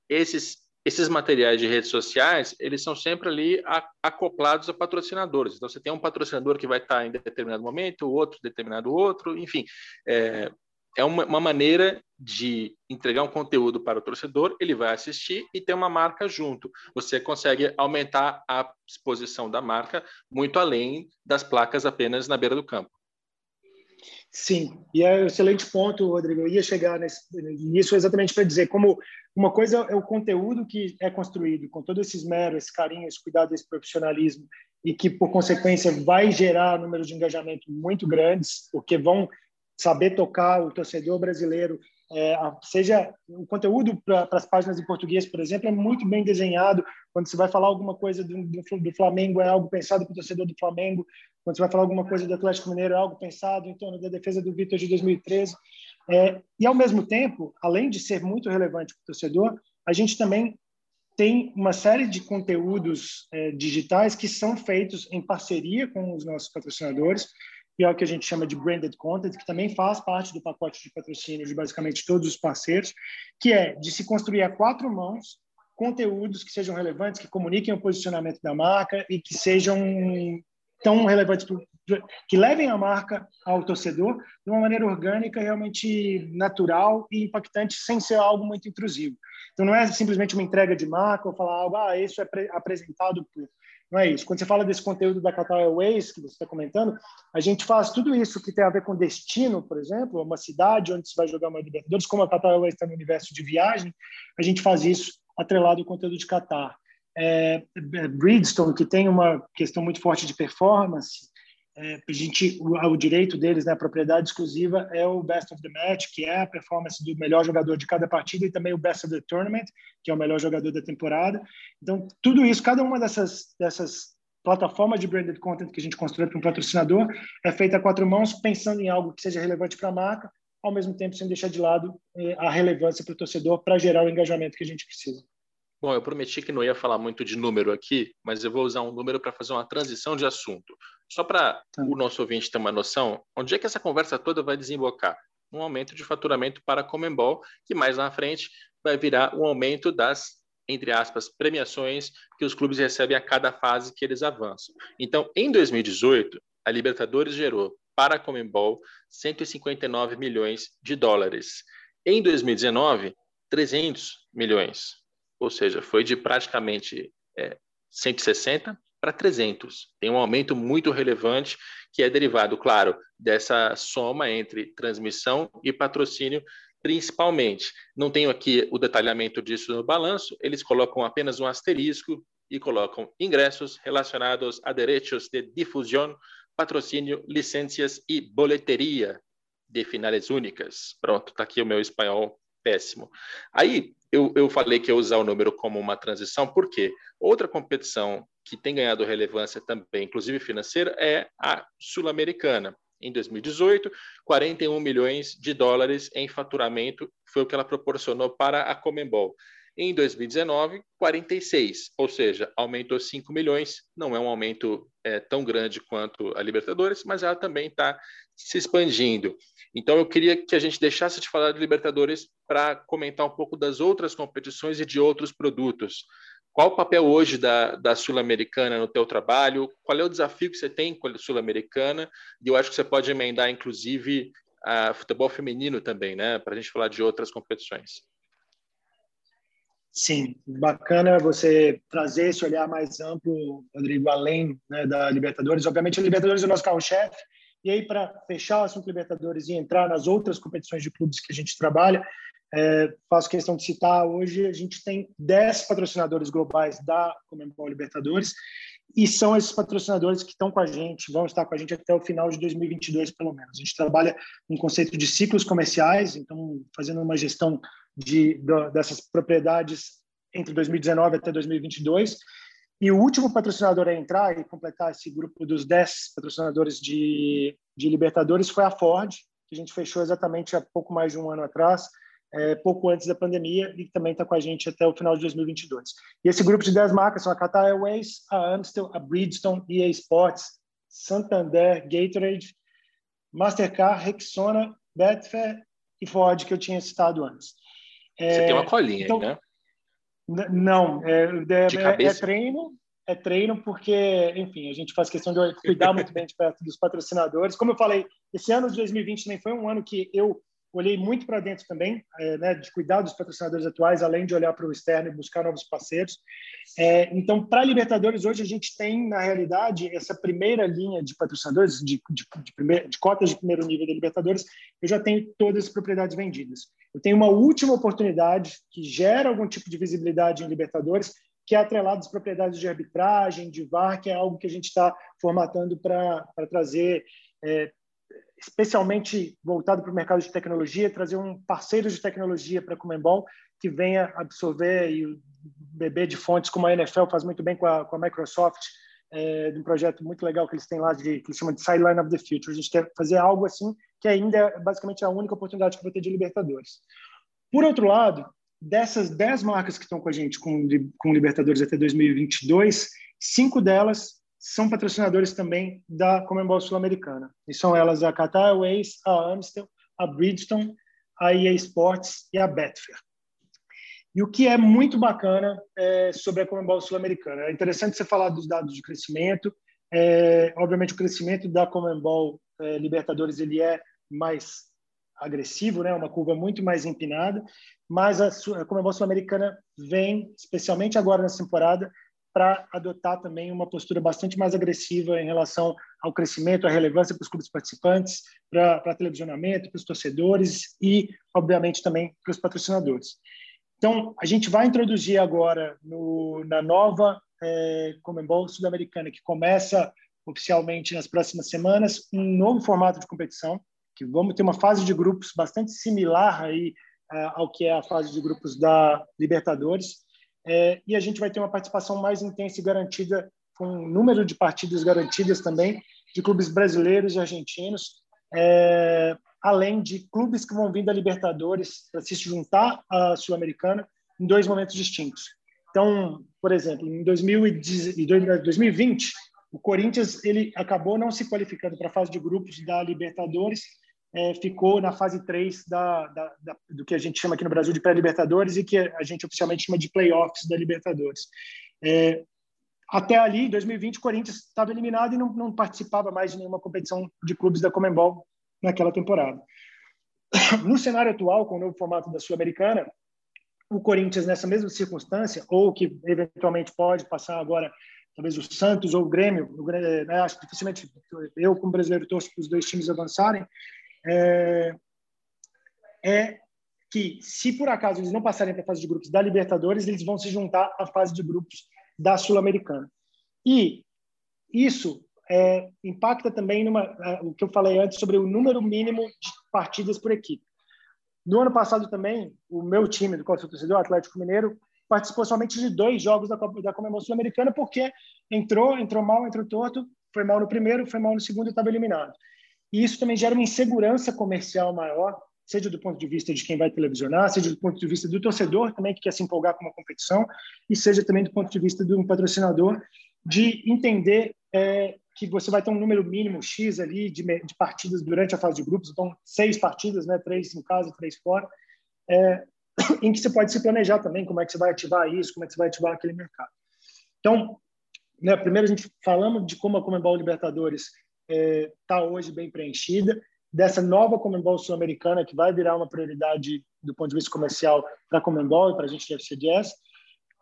esses esses materiais de redes sociais, eles são sempre ali acoplados a patrocinadores. Então, você tem um patrocinador que vai estar em determinado momento, outro determinado outro, enfim. É, é uma, uma, maneira de entregar um conteúdo para o torcedor, ele vai assistir e ter uma marca junto. Você consegue aumentar a exposição da marca muito além das placas apenas na beira do campo. Sim, e é um excelente ponto, Rodrigo. Eu ia chegar nesse, nisso exatamente para dizer como uma coisa é o conteúdo que é construído com todo esse esmero, esse carinho, esse cuidado, esse profissionalismo e que por consequência vai gerar números de engajamento muito grandes, porque vão saber tocar o torcedor brasileiro é, seja o conteúdo para as páginas em português, por exemplo, é muito bem desenhado. Quando você vai falar alguma coisa do, do, do Flamengo, é algo pensado para o torcedor do Flamengo. Quando você vai falar alguma coisa do Atlético Mineiro, é algo pensado em torno da defesa do Vitor de 2013. É, e, ao mesmo tempo, além de ser muito relevante para o torcedor, a gente também tem uma série de conteúdos é, digitais que são feitos em parceria com os nossos patrocinadores que é o que a gente chama de branded content, que também faz parte do pacote de patrocínio de basicamente todos os parceiros, que é de se construir a quatro mãos conteúdos que sejam relevantes, que comuniquem o posicionamento da marca e que sejam tão relevantes que levem a marca ao torcedor de uma maneira orgânica, realmente natural e impactante, sem ser algo muito intrusivo. Então, não é simplesmente uma entrega de marca ou falar algo, ah, isso é apresentado por não é isso. Quando você fala desse conteúdo da Qatar Airways, que você está comentando, a gente faz tudo isso que tem a ver com destino, por exemplo, uma cidade onde se vai jogar uma Libertadores, como a Qatar Airways está no universo de viagem, a gente faz isso atrelado ao conteúdo de Qatar. É, Bridgestone, que tem uma questão muito forte de performance, é, a gente, o, o, direito deles, né, a propriedade exclusiva é o Best of the Match, que é a performance do melhor jogador de cada partida e também o Best of the Tournament, que é o melhor jogador da temporada. Então, tudo isso, cada uma dessas, dessas plataformas de branded content que a gente constrói para um patrocinador é feita a quatro mãos, pensando em algo que seja relevante para a marca, ao mesmo tempo sem deixar de lado é, a relevância para o torcedor para gerar o engajamento que a gente precisa. Bom, eu prometi que não ia falar muito de número aqui, mas eu vou usar um número para fazer uma transição de assunto. Só para tá. o nosso ouvinte ter uma noção, onde é que essa conversa toda vai desembocar? Um aumento de faturamento para a Comembol, que mais na frente vai virar um aumento das, entre aspas, premiações que os clubes recebem a cada fase que eles avançam. Então, em 2018, a Libertadores gerou para a Comembol 159 milhões de dólares. Em 2019, 300 milhões ou seja, foi de praticamente é, 160 para 300. Tem um aumento muito relevante que é derivado, claro, dessa soma entre transmissão e patrocínio, principalmente. Não tenho aqui o detalhamento disso no balanço, eles colocam apenas um asterisco e colocam ingressos relacionados a direitos de difusão, patrocínio, licenças e boleteria de finales únicas. Pronto, está aqui o meu espanhol péssimo. Aí eu, eu falei que ia usar o número como uma transição, porque outra competição que tem ganhado relevância também, inclusive financeira, é a sul-americana. Em 2018, 41 milhões de dólares em faturamento foi o que ela proporcionou para a Comembol. Em 2019, 46, ou seja, aumentou 5 milhões. Não é um aumento é, tão grande quanto a Libertadores, mas ela também está se expandindo. Então, eu queria que a gente deixasse de falar de Libertadores para comentar um pouco das outras competições e de outros produtos. Qual o papel hoje da, da Sul-Americana no teu trabalho? Qual é o desafio que você tem com a Sul-Americana? E eu acho que você pode emendar, inclusive, a futebol feminino também, né? Para a gente falar de outras competições. Sim, bacana você trazer esse olhar mais amplo, Rodrigo, além né, da Libertadores. Obviamente, a Libertadores é o nosso carro-chefe. E aí, para fechar o assunto Libertadores e entrar nas outras competições de clubes que a gente trabalha, é, faço questão de citar hoje, a gente tem 10 patrocinadores globais da Comembol Libertadores e são esses patrocinadores que estão com a gente, vão estar com a gente até o final de 2022, pelo menos. A gente trabalha um conceito de ciclos comerciais, então fazendo uma gestão de, de, dessas propriedades entre 2019 até 2022. E o último patrocinador a entrar e completar esse grupo dos 10 patrocinadores de, de Libertadores foi a Ford, que a gente fechou exatamente há pouco mais de um ano atrás, é, pouco antes da pandemia, e também está com a gente até o final de 2022. E esse grupo de 10 marcas são a Qatar Airways, a Amstel, a Bridgestone, EA Sports, Santander, Gatorade, Mastercard, Rexona, Betfair e Ford, que eu tinha citado antes. É, Você tem uma colinha então, aí, né? Não, é, é, é, treino, é treino porque, enfim, a gente faz questão de cuidar muito bem de perto dos patrocinadores. Como eu falei, esse ano de 2020 nem foi um ano que eu olhei muito para dentro também, é, né, de cuidar dos patrocinadores atuais, além de olhar para o externo e buscar novos parceiros. É, então, para a Libertadores, hoje a gente tem, na realidade, essa primeira linha de patrocinadores, de, de, de, primeir, de cotas de primeiro nível da Libertadores, eu já tenho todas as propriedades vendidas. Eu tenho uma última oportunidade que gera algum tipo de visibilidade em Libertadores, que é atrelado às propriedades de arbitragem, de VAR, que é algo que a gente está formatando para trazer é, especialmente voltado para o mercado de tecnologia, trazer um parceiro de tecnologia para a Comembol que venha absorver e beber de fontes como a NFL faz muito bem com a, com a Microsoft, é, de um projeto muito legal que eles têm lá, de, que eles chamam de Sideline of the Future. A gente quer fazer algo assim, que ainda é basicamente a única oportunidade que vai ter de Libertadores. Por outro lado, dessas 10 marcas que estão com a gente com, com Libertadores até 2022, cinco delas são patrocinadores também da Comembol Sul-Americana. E são elas a Qatar Airways, a Amstel, a Bridgestone, a EA Sports e a Betfair. E o que é muito bacana é, sobre a Comembol Sul-Americana. É interessante você falar dos dados de crescimento. É, obviamente, o crescimento da Comembol é, Libertadores ele é mais agressivo, né? uma curva muito mais empinada, mas a, a Comembol Sul-Americana vem, especialmente agora nessa temporada, para adotar também uma postura bastante mais agressiva em relação ao crescimento, à relevância para os clubes participantes, para, para televisionamento, para os torcedores e, obviamente, também para os patrocinadores. Então, a gente vai introduzir agora no, na nova é, Comembol Sul-Americana, que começa oficialmente nas próximas semanas, um novo formato de competição, que vamos ter uma fase de grupos bastante similar aí é, ao que é a fase de grupos da Libertadores, é, e a gente vai ter uma participação mais intensa e garantida, com um número de partidas garantidas também, de clubes brasileiros e argentinos, é, além de clubes que vão vir da Libertadores para se juntar à Sul-Americana em dois momentos distintos. Então, por exemplo, em 2020, o Corinthians ele acabou não se qualificando para a fase de grupos da Libertadores, é, ficou na fase 3 da, da, da, do que a gente chama aqui no Brasil de pré-Libertadores e que a gente oficialmente chama de playoffs da Libertadores. É, até ali, 2020, o Corinthians estava eliminado e não, não, participava mais de nenhuma competição de clubes da Comembol naquela temporada. No cenário atual, com o novo formato da Sul-Americana, o Corinthians, nessa mesma circunstância, ou que eventualmente pode passar agora, talvez o Santos ou o Grêmio, o Grêmio né, acho que dificilmente eu, como brasileiro, torço para os dois times avançarem, é, é que, se por acaso eles não passarem para a fase de grupos da Libertadores, eles vão se juntar à fase de grupos da Sul-Americana. E isso é, impacta também numa, é, o que eu falei antes sobre o número mínimo de partidas por equipe. No ano passado também, o meu time, do qual eu sou torcedor, o Atlético Mineiro, participou somente de dois jogos da, da Comembol Sul-Americana porque entrou, entrou mal, entrou torto, foi mal no primeiro, foi mal no segundo e estava eliminado. E isso também gera uma insegurança comercial maior, seja do ponto de vista de quem vai televisionar, seja do ponto de vista do torcedor também que quer se empolgar com uma competição, e seja também do ponto de vista de um patrocinador de entender é, que você vai ter um número mínimo X ali de, de, partidas durante a fase de grupos, então seis partidas, né, três em casa, três fora, é, em que você pode se planejar também como é que você vai ativar isso, como é que você vai ativar aquele mercado. Então, né, primeiro a gente falamos de como a Comembol Libertadores está é, hoje bem preenchida, dessa nova Comembol Sul-Americana, que vai virar uma prioridade do ponto de vista comercial para a Comembol e para a gente de FCDS,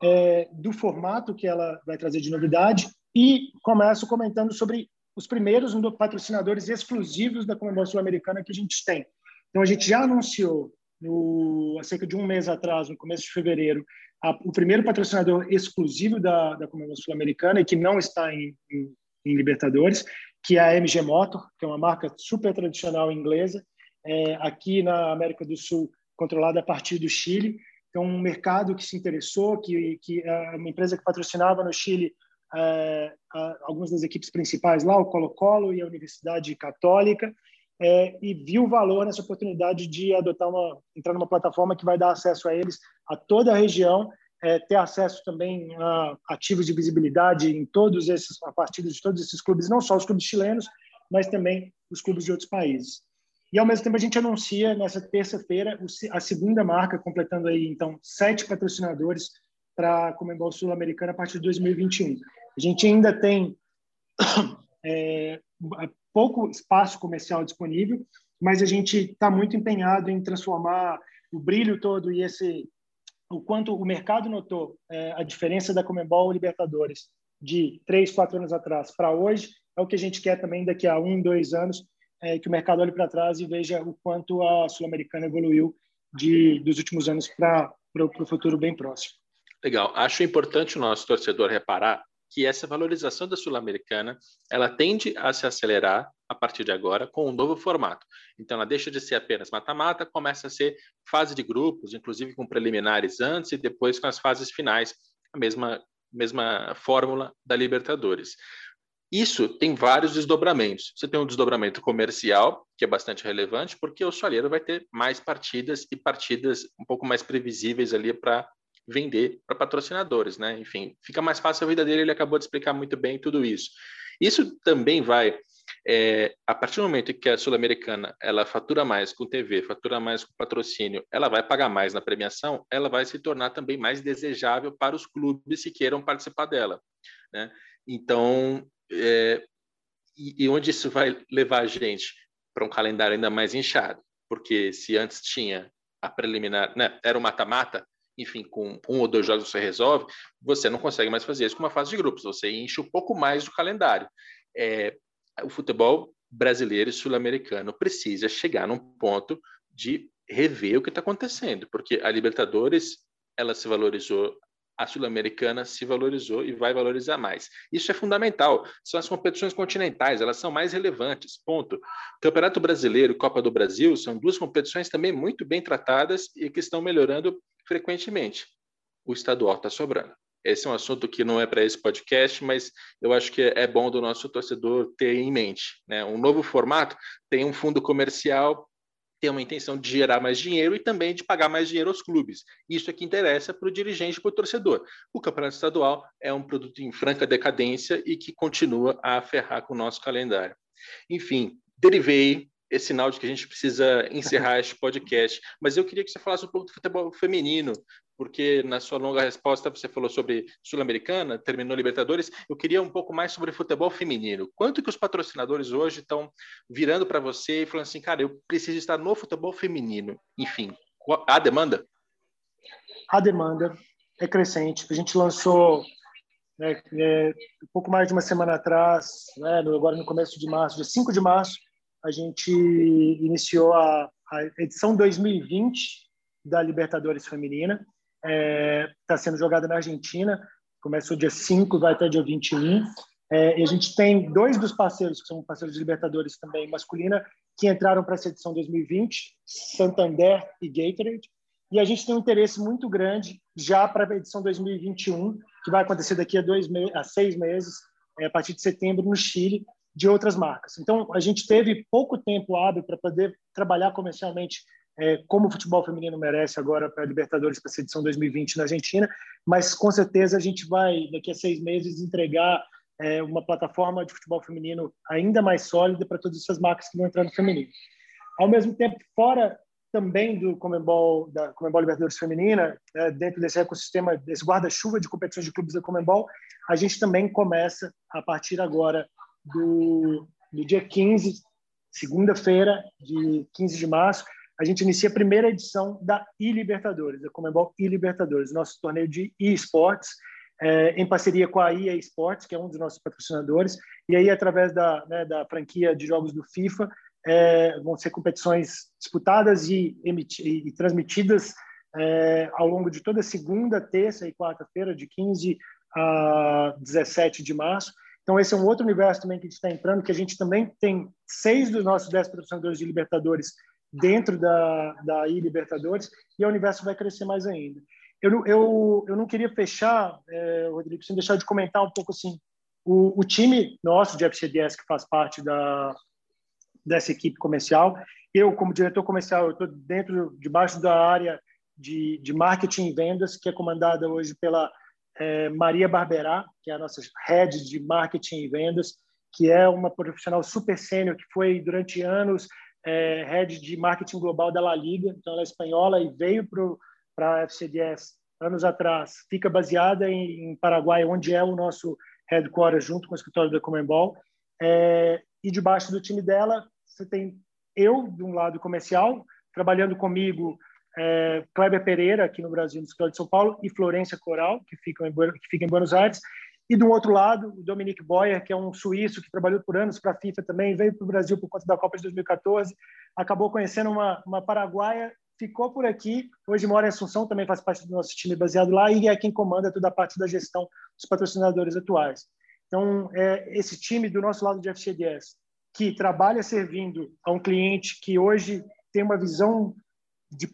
é, do formato que ela vai trazer de novidade, e começo comentando sobre os primeiros patrocinadores exclusivos da Comembol Sul-Americana que a gente tem. Então, a gente já anunciou, no, há cerca de um mês atrás, no começo de fevereiro, a, o primeiro patrocinador exclusivo da, da Comembol Sul-Americana e que não está em, em, em Libertadores, que é a MG Motor, que é uma marca super tradicional inglesa, é, aqui na América do Sul, controlada a partir do Chile. Então, um mercado que se interessou, que, que é uma empresa que patrocinava no Chile é, algumas das equipes principais lá, o Colo-Colo e a Universidade Católica, é, e viu valor nessa oportunidade de adotar uma, entrar numa plataforma que vai dar acesso a eles a toda a região é, ter acesso também a ativos de visibilidade em todos esses, a partir de todos esses clubes, não só os clubes chilenos, mas também os clubes de outros países. E ao mesmo tempo a gente anuncia nessa terça-feira a segunda marca, completando aí então sete patrocinadores para a Comembol Sul-Americana a partir de 2021. A gente ainda tem é, pouco espaço comercial disponível, mas a gente está muito empenhado em transformar o brilho todo e esse o quanto o mercado notou é, a diferença da Comembol Libertadores de três, quatro anos atrás para hoje, é o que a gente quer também daqui a um, dois anos, é, que o mercado olhe para trás e veja o quanto a Sul-Americana evoluiu de, dos últimos anos para o futuro bem próximo. Legal. Acho importante o nosso torcedor reparar que essa valorização da Sul-Americana ela tende a se acelerar a partir de agora com um novo formato. Então, ela deixa de ser apenas mata-mata, começa a ser fase de grupos, inclusive com preliminares antes e depois com as fases finais, a mesma, mesma fórmula da Libertadores. Isso tem vários desdobramentos. Você tem um desdobramento comercial, que é bastante relevante, porque o Soalheiro vai ter mais partidas e partidas um pouco mais previsíveis ali para vender para patrocinadores, né? Enfim, fica mais fácil a vida dele, ele acabou de explicar muito bem tudo isso. Isso também vai, é, a partir do momento que a Sul-Americana ela fatura mais com TV, fatura mais com patrocínio, ela vai pagar mais na premiação, ela vai se tornar também mais desejável para os clubes que queiram participar dela, né? Então, é, e, e onde isso vai levar a gente para um calendário ainda mais inchado? Porque se antes tinha a preliminar, né, era o mata-mata, enfim, com um ou dois jogos você resolve, você não consegue mais fazer isso com uma fase de grupos, você enche um pouco mais do calendário. É, o futebol brasileiro e sul-americano precisa chegar num ponto de rever o que está acontecendo, porque a Libertadores ela se valorizou, a Sul-Americana se valorizou e vai valorizar mais. Isso é fundamental. São as competições continentais, elas são mais relevantes. Ponto. Campeonato Brasileiro e Copa do Brasil são duas competições também muito bem tratadas e que estão melhorando frequentemente. O estadual está sobrando. Esse é um assunto que não é para esse podcast, mas eu acho que é bom do nosso torcedor ter em mente. Né? Um novo formato tem um fundo comercial, tem uma intenção de gerar mais dinheiro e também de pagar mais dinheiro aos clubes. Isso é que interessa para o dirigente e para o torcedor. O campeonato estadual é um produto em franca decadência e que continua a ferrar com o nosso calendário. Enfim, derivei, é sinal de que a gente precisa encerrar este podcast. Mas eu queria que você falasse um pouco do futebol feminino, porque na sua longa resposta você falou sobre Sul-Americana, terminou Libertadores. Eu queria um pouco mais sobre futebol feminino. Quanto que os patrocinadores hoje estão virando para você e falando assim, cara, eu preciso estar no futebol feminino? Enfim, a demanda? A demanda é crescente. A gente lançou né, é, um pouco mais de uma semana atrás, né, agora no começo de março, dia 5 de março, a gente iniciou a, a edição 2020 da Libertadores Feminina. Está é, tá sendo jogada na Argentina, começou dia 5, vai até dia 21. É, e a gente tem dois dos parceiros, que são parceiros de Libertadores também masculina, que entraram para essa edição 2020, Santander e Gatorade. E a gente tem um interesse muito grande já para a edição 2021, que vai acontecer daqui a, dois a seis meses, é, a partir de setembro, no Chile, de outras marcas. Então, a gente teve pouco tempo hábil para poder trabalhar comercialmente é, como o futebol feminino merece agora para a Libertadores para essa edição 2020 na Argentina, mas com certeza a gente vai, daqui a seis meses, entregar é, uma plataforma de futebol feminino ainda mais sólida para todas essas marcas que vão entrar no feminino. Ao mesmo tempo, fora também do Comembol, da Comembol Libertadores Feminina, é, dentro desse ecossistema, desse guarda-chuva de competições de clubes da Comembol, a gente também começa, a partir agora do, do dia 15, segunda-feira, de 15 de março, a gente inicia a primeira edição da e-Libertadores, da Comembol e-Libertadores, nosso torneio de e-sports, é, em parceria com a EA Sports, que é um dos nossos patrocinadores, e aí através da, né, da franquia de jogos do FIFA, é, vão ser competições disputadas e, e, e transmitidas é, ao longo de toda segunda, terça e quarta-feira, de 15 a 17 de março, então, esse é um outro universo também que a gente está entrando, que a gente também tem seis dos nossos dez patrocinadores de Libertadores dentro da, da I-Libertadores, e o universo vai crescer mais ainda. Eu, eu, eu não queria fechar, é, Rodrigo, sem deixar de comentar um pouco assim, o, o time nosso de FCDS, que faz parte da, dessa equipe comercial, eu, como diretor comercial, eu estou dentro, debaixo da área de, de marketing e vendas, que é comandada hoje pela é, Maria Barberá, que é a nossa head de marketing e vendas, que é uma profissional super sênior, que foi durante anos é, head de marketing global da La Liga, então ela é espanhola e veio para a FCDS anos atrás, fica baseada em, em, Paraguai, onde é o nosso headquarter, junto com o escritório da Comembol, é, e debaixo do time dela, você tem eu, de um lado comercial, trabalhando comigo é, Kleber Pereira, aqui no Brasil, no escritório de São Paulo, e Florência Coral, que fica, em, que fica em Buenos Aires. E do outro lado, o Dominique Boyer, que é um suíço que trabalhou por anos para a FIFA também, veio para o Brasil por conta da Copa de 2014, acabou conhecendo uma, uma paraguaia ficou por aqui. Hoje mora em Assunção, também faz parte do nosso time baseado lá e é quem comanda toda a parte da gestão dos patrocinadores atuais. Então, é esse time do nosso lado de FCDS, que trabalha servindo a um cliente que hoje tem uma visão de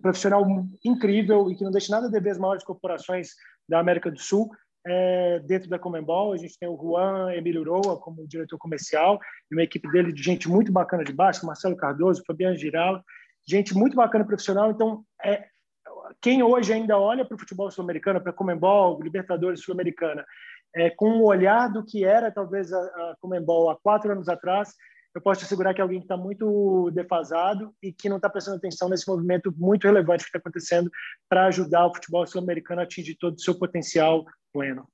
profissional incrível e que não deixa nada a dever as maiores corporações da América do Sul, é, dentro da Comembol. A gente tem o Juan Emílio Roa como diretor comercial e uma equipe dele de gente muito bacana de baixo, Marcelo Cardoso, Fabiano Giral, gente muito bacana profissional. Então, é, quem hoje ainda olha para o futebol sul-americano, para a Comembol, Libertadores Sul-Americana, é, com o um olhar do que era talvez a, a Comembol há quatro anos atrás, eu posso assegurar que alguém que está muito defasado e que não está prestando atenção nesse movimento muito relevante que está acontecendo para ajudar o futebol sul-americano a atingir todo o seu potencial pleno.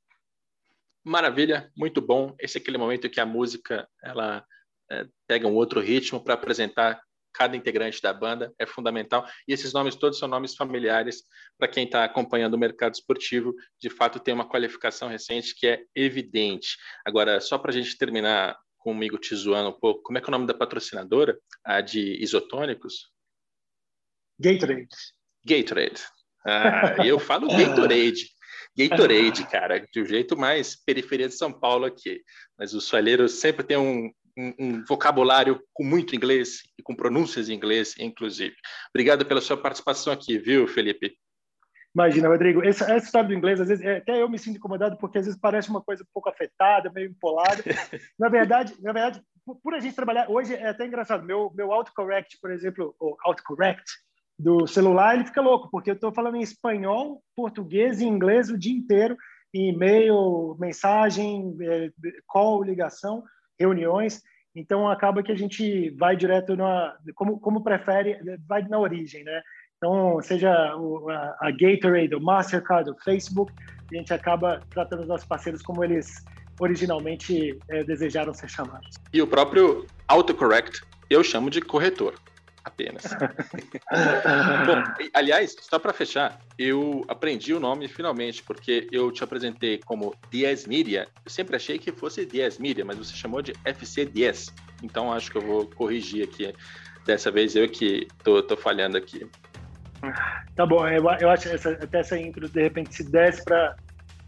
Maravilha, muito bom. Esse é aquele momento que a música ela é, pega um outro ritmo para apresentar cada integrante da banda é fundamental. E esses nomes todos são nomes familiares para quem está acompanhando o mercado esportivo. De fato, tem uma qualificação recente que é evidente. Agora, só para a gente terminar comigo te zoando um pouco, como é que é o nome da patrocinadora? A de isotônicos? Gatorade. Gatorade. Ah, eu falo Gatorade. Gatorade, cara, de um jeito mais periferia de São Paulo aqui. Mas os soalheiros sempre têm um, um, um, vocabulário com muito inglês e com pronúncias em inglês, inclusive. Obrigado pela sua participação aqui, viu, Felipe? Imagina, Rodrigo, essa, essa, história do inglês, às vezes, é, até eu me sinto incomodado, porque às vezes parece uma coisa um pouco afetada, meio empolada. na verdade, na verdade, por, por, a gente trabalhar, hoje é até engraçado, meu, meu autocorrect, por exemplo, o autocorrect do celular, ele fica louco, porque eu estou falando em espanhol, português e inglês o dia inteiro, em e-mail, mensagem, é, call, ligação, reuniões. Então acaba que a gente vai direto na como como prefere, vai na origem, né? Então, seja a, Gatorade, o Mastercard, o Facebook, a gente acaba tratando os nossos parceiros como eles originalmente é, desejaram ser chamados. E o próprio autocorrect eu chamo de corretor apenas. Bom, aliás, só para fechar, eu aprendi o nome finalmente, porque eu te apresentei como Diez Media. Eu sempre achei que fosse Diez Media, mas você chamou de FC Diez. Então acho que eu vou corrigir aqui. Dessa vez eu que tô, tô falhando aqui. Tá bom, eu, eu acho essa, até essa intro, de repente, se desse para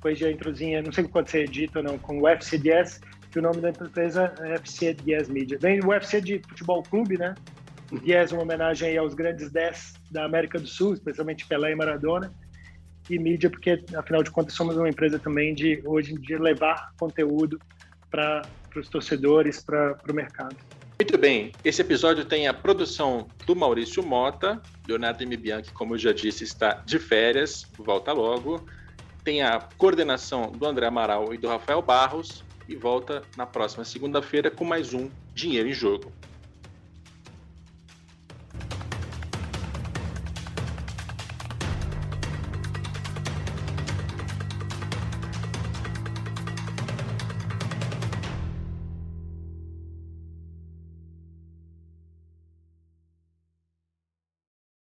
corrigir a introzinha, não sei quando você edita ou não, com o FC10, que o nome da empresa é FC10 Media. Vem o UFC de futebol clube, né? O 10 uma homenagem aos grandes 10 da América do Sul, especialmente Pelé e Maradona. E mídia, porque afinal de contas somos uma empresa também de hoje em dia levar conteúdo para os torcedores, para o mercado. Muito bem, esse episódio tem a produção do Maurício Mota, Leonardo M. Bianchi, como eu já disse, está de férias, volta logo. Tem a coordenação do André Amaral e do Rafael Barros, e volta na próxima segunda-feira com mais um Dinheiro em Jogo.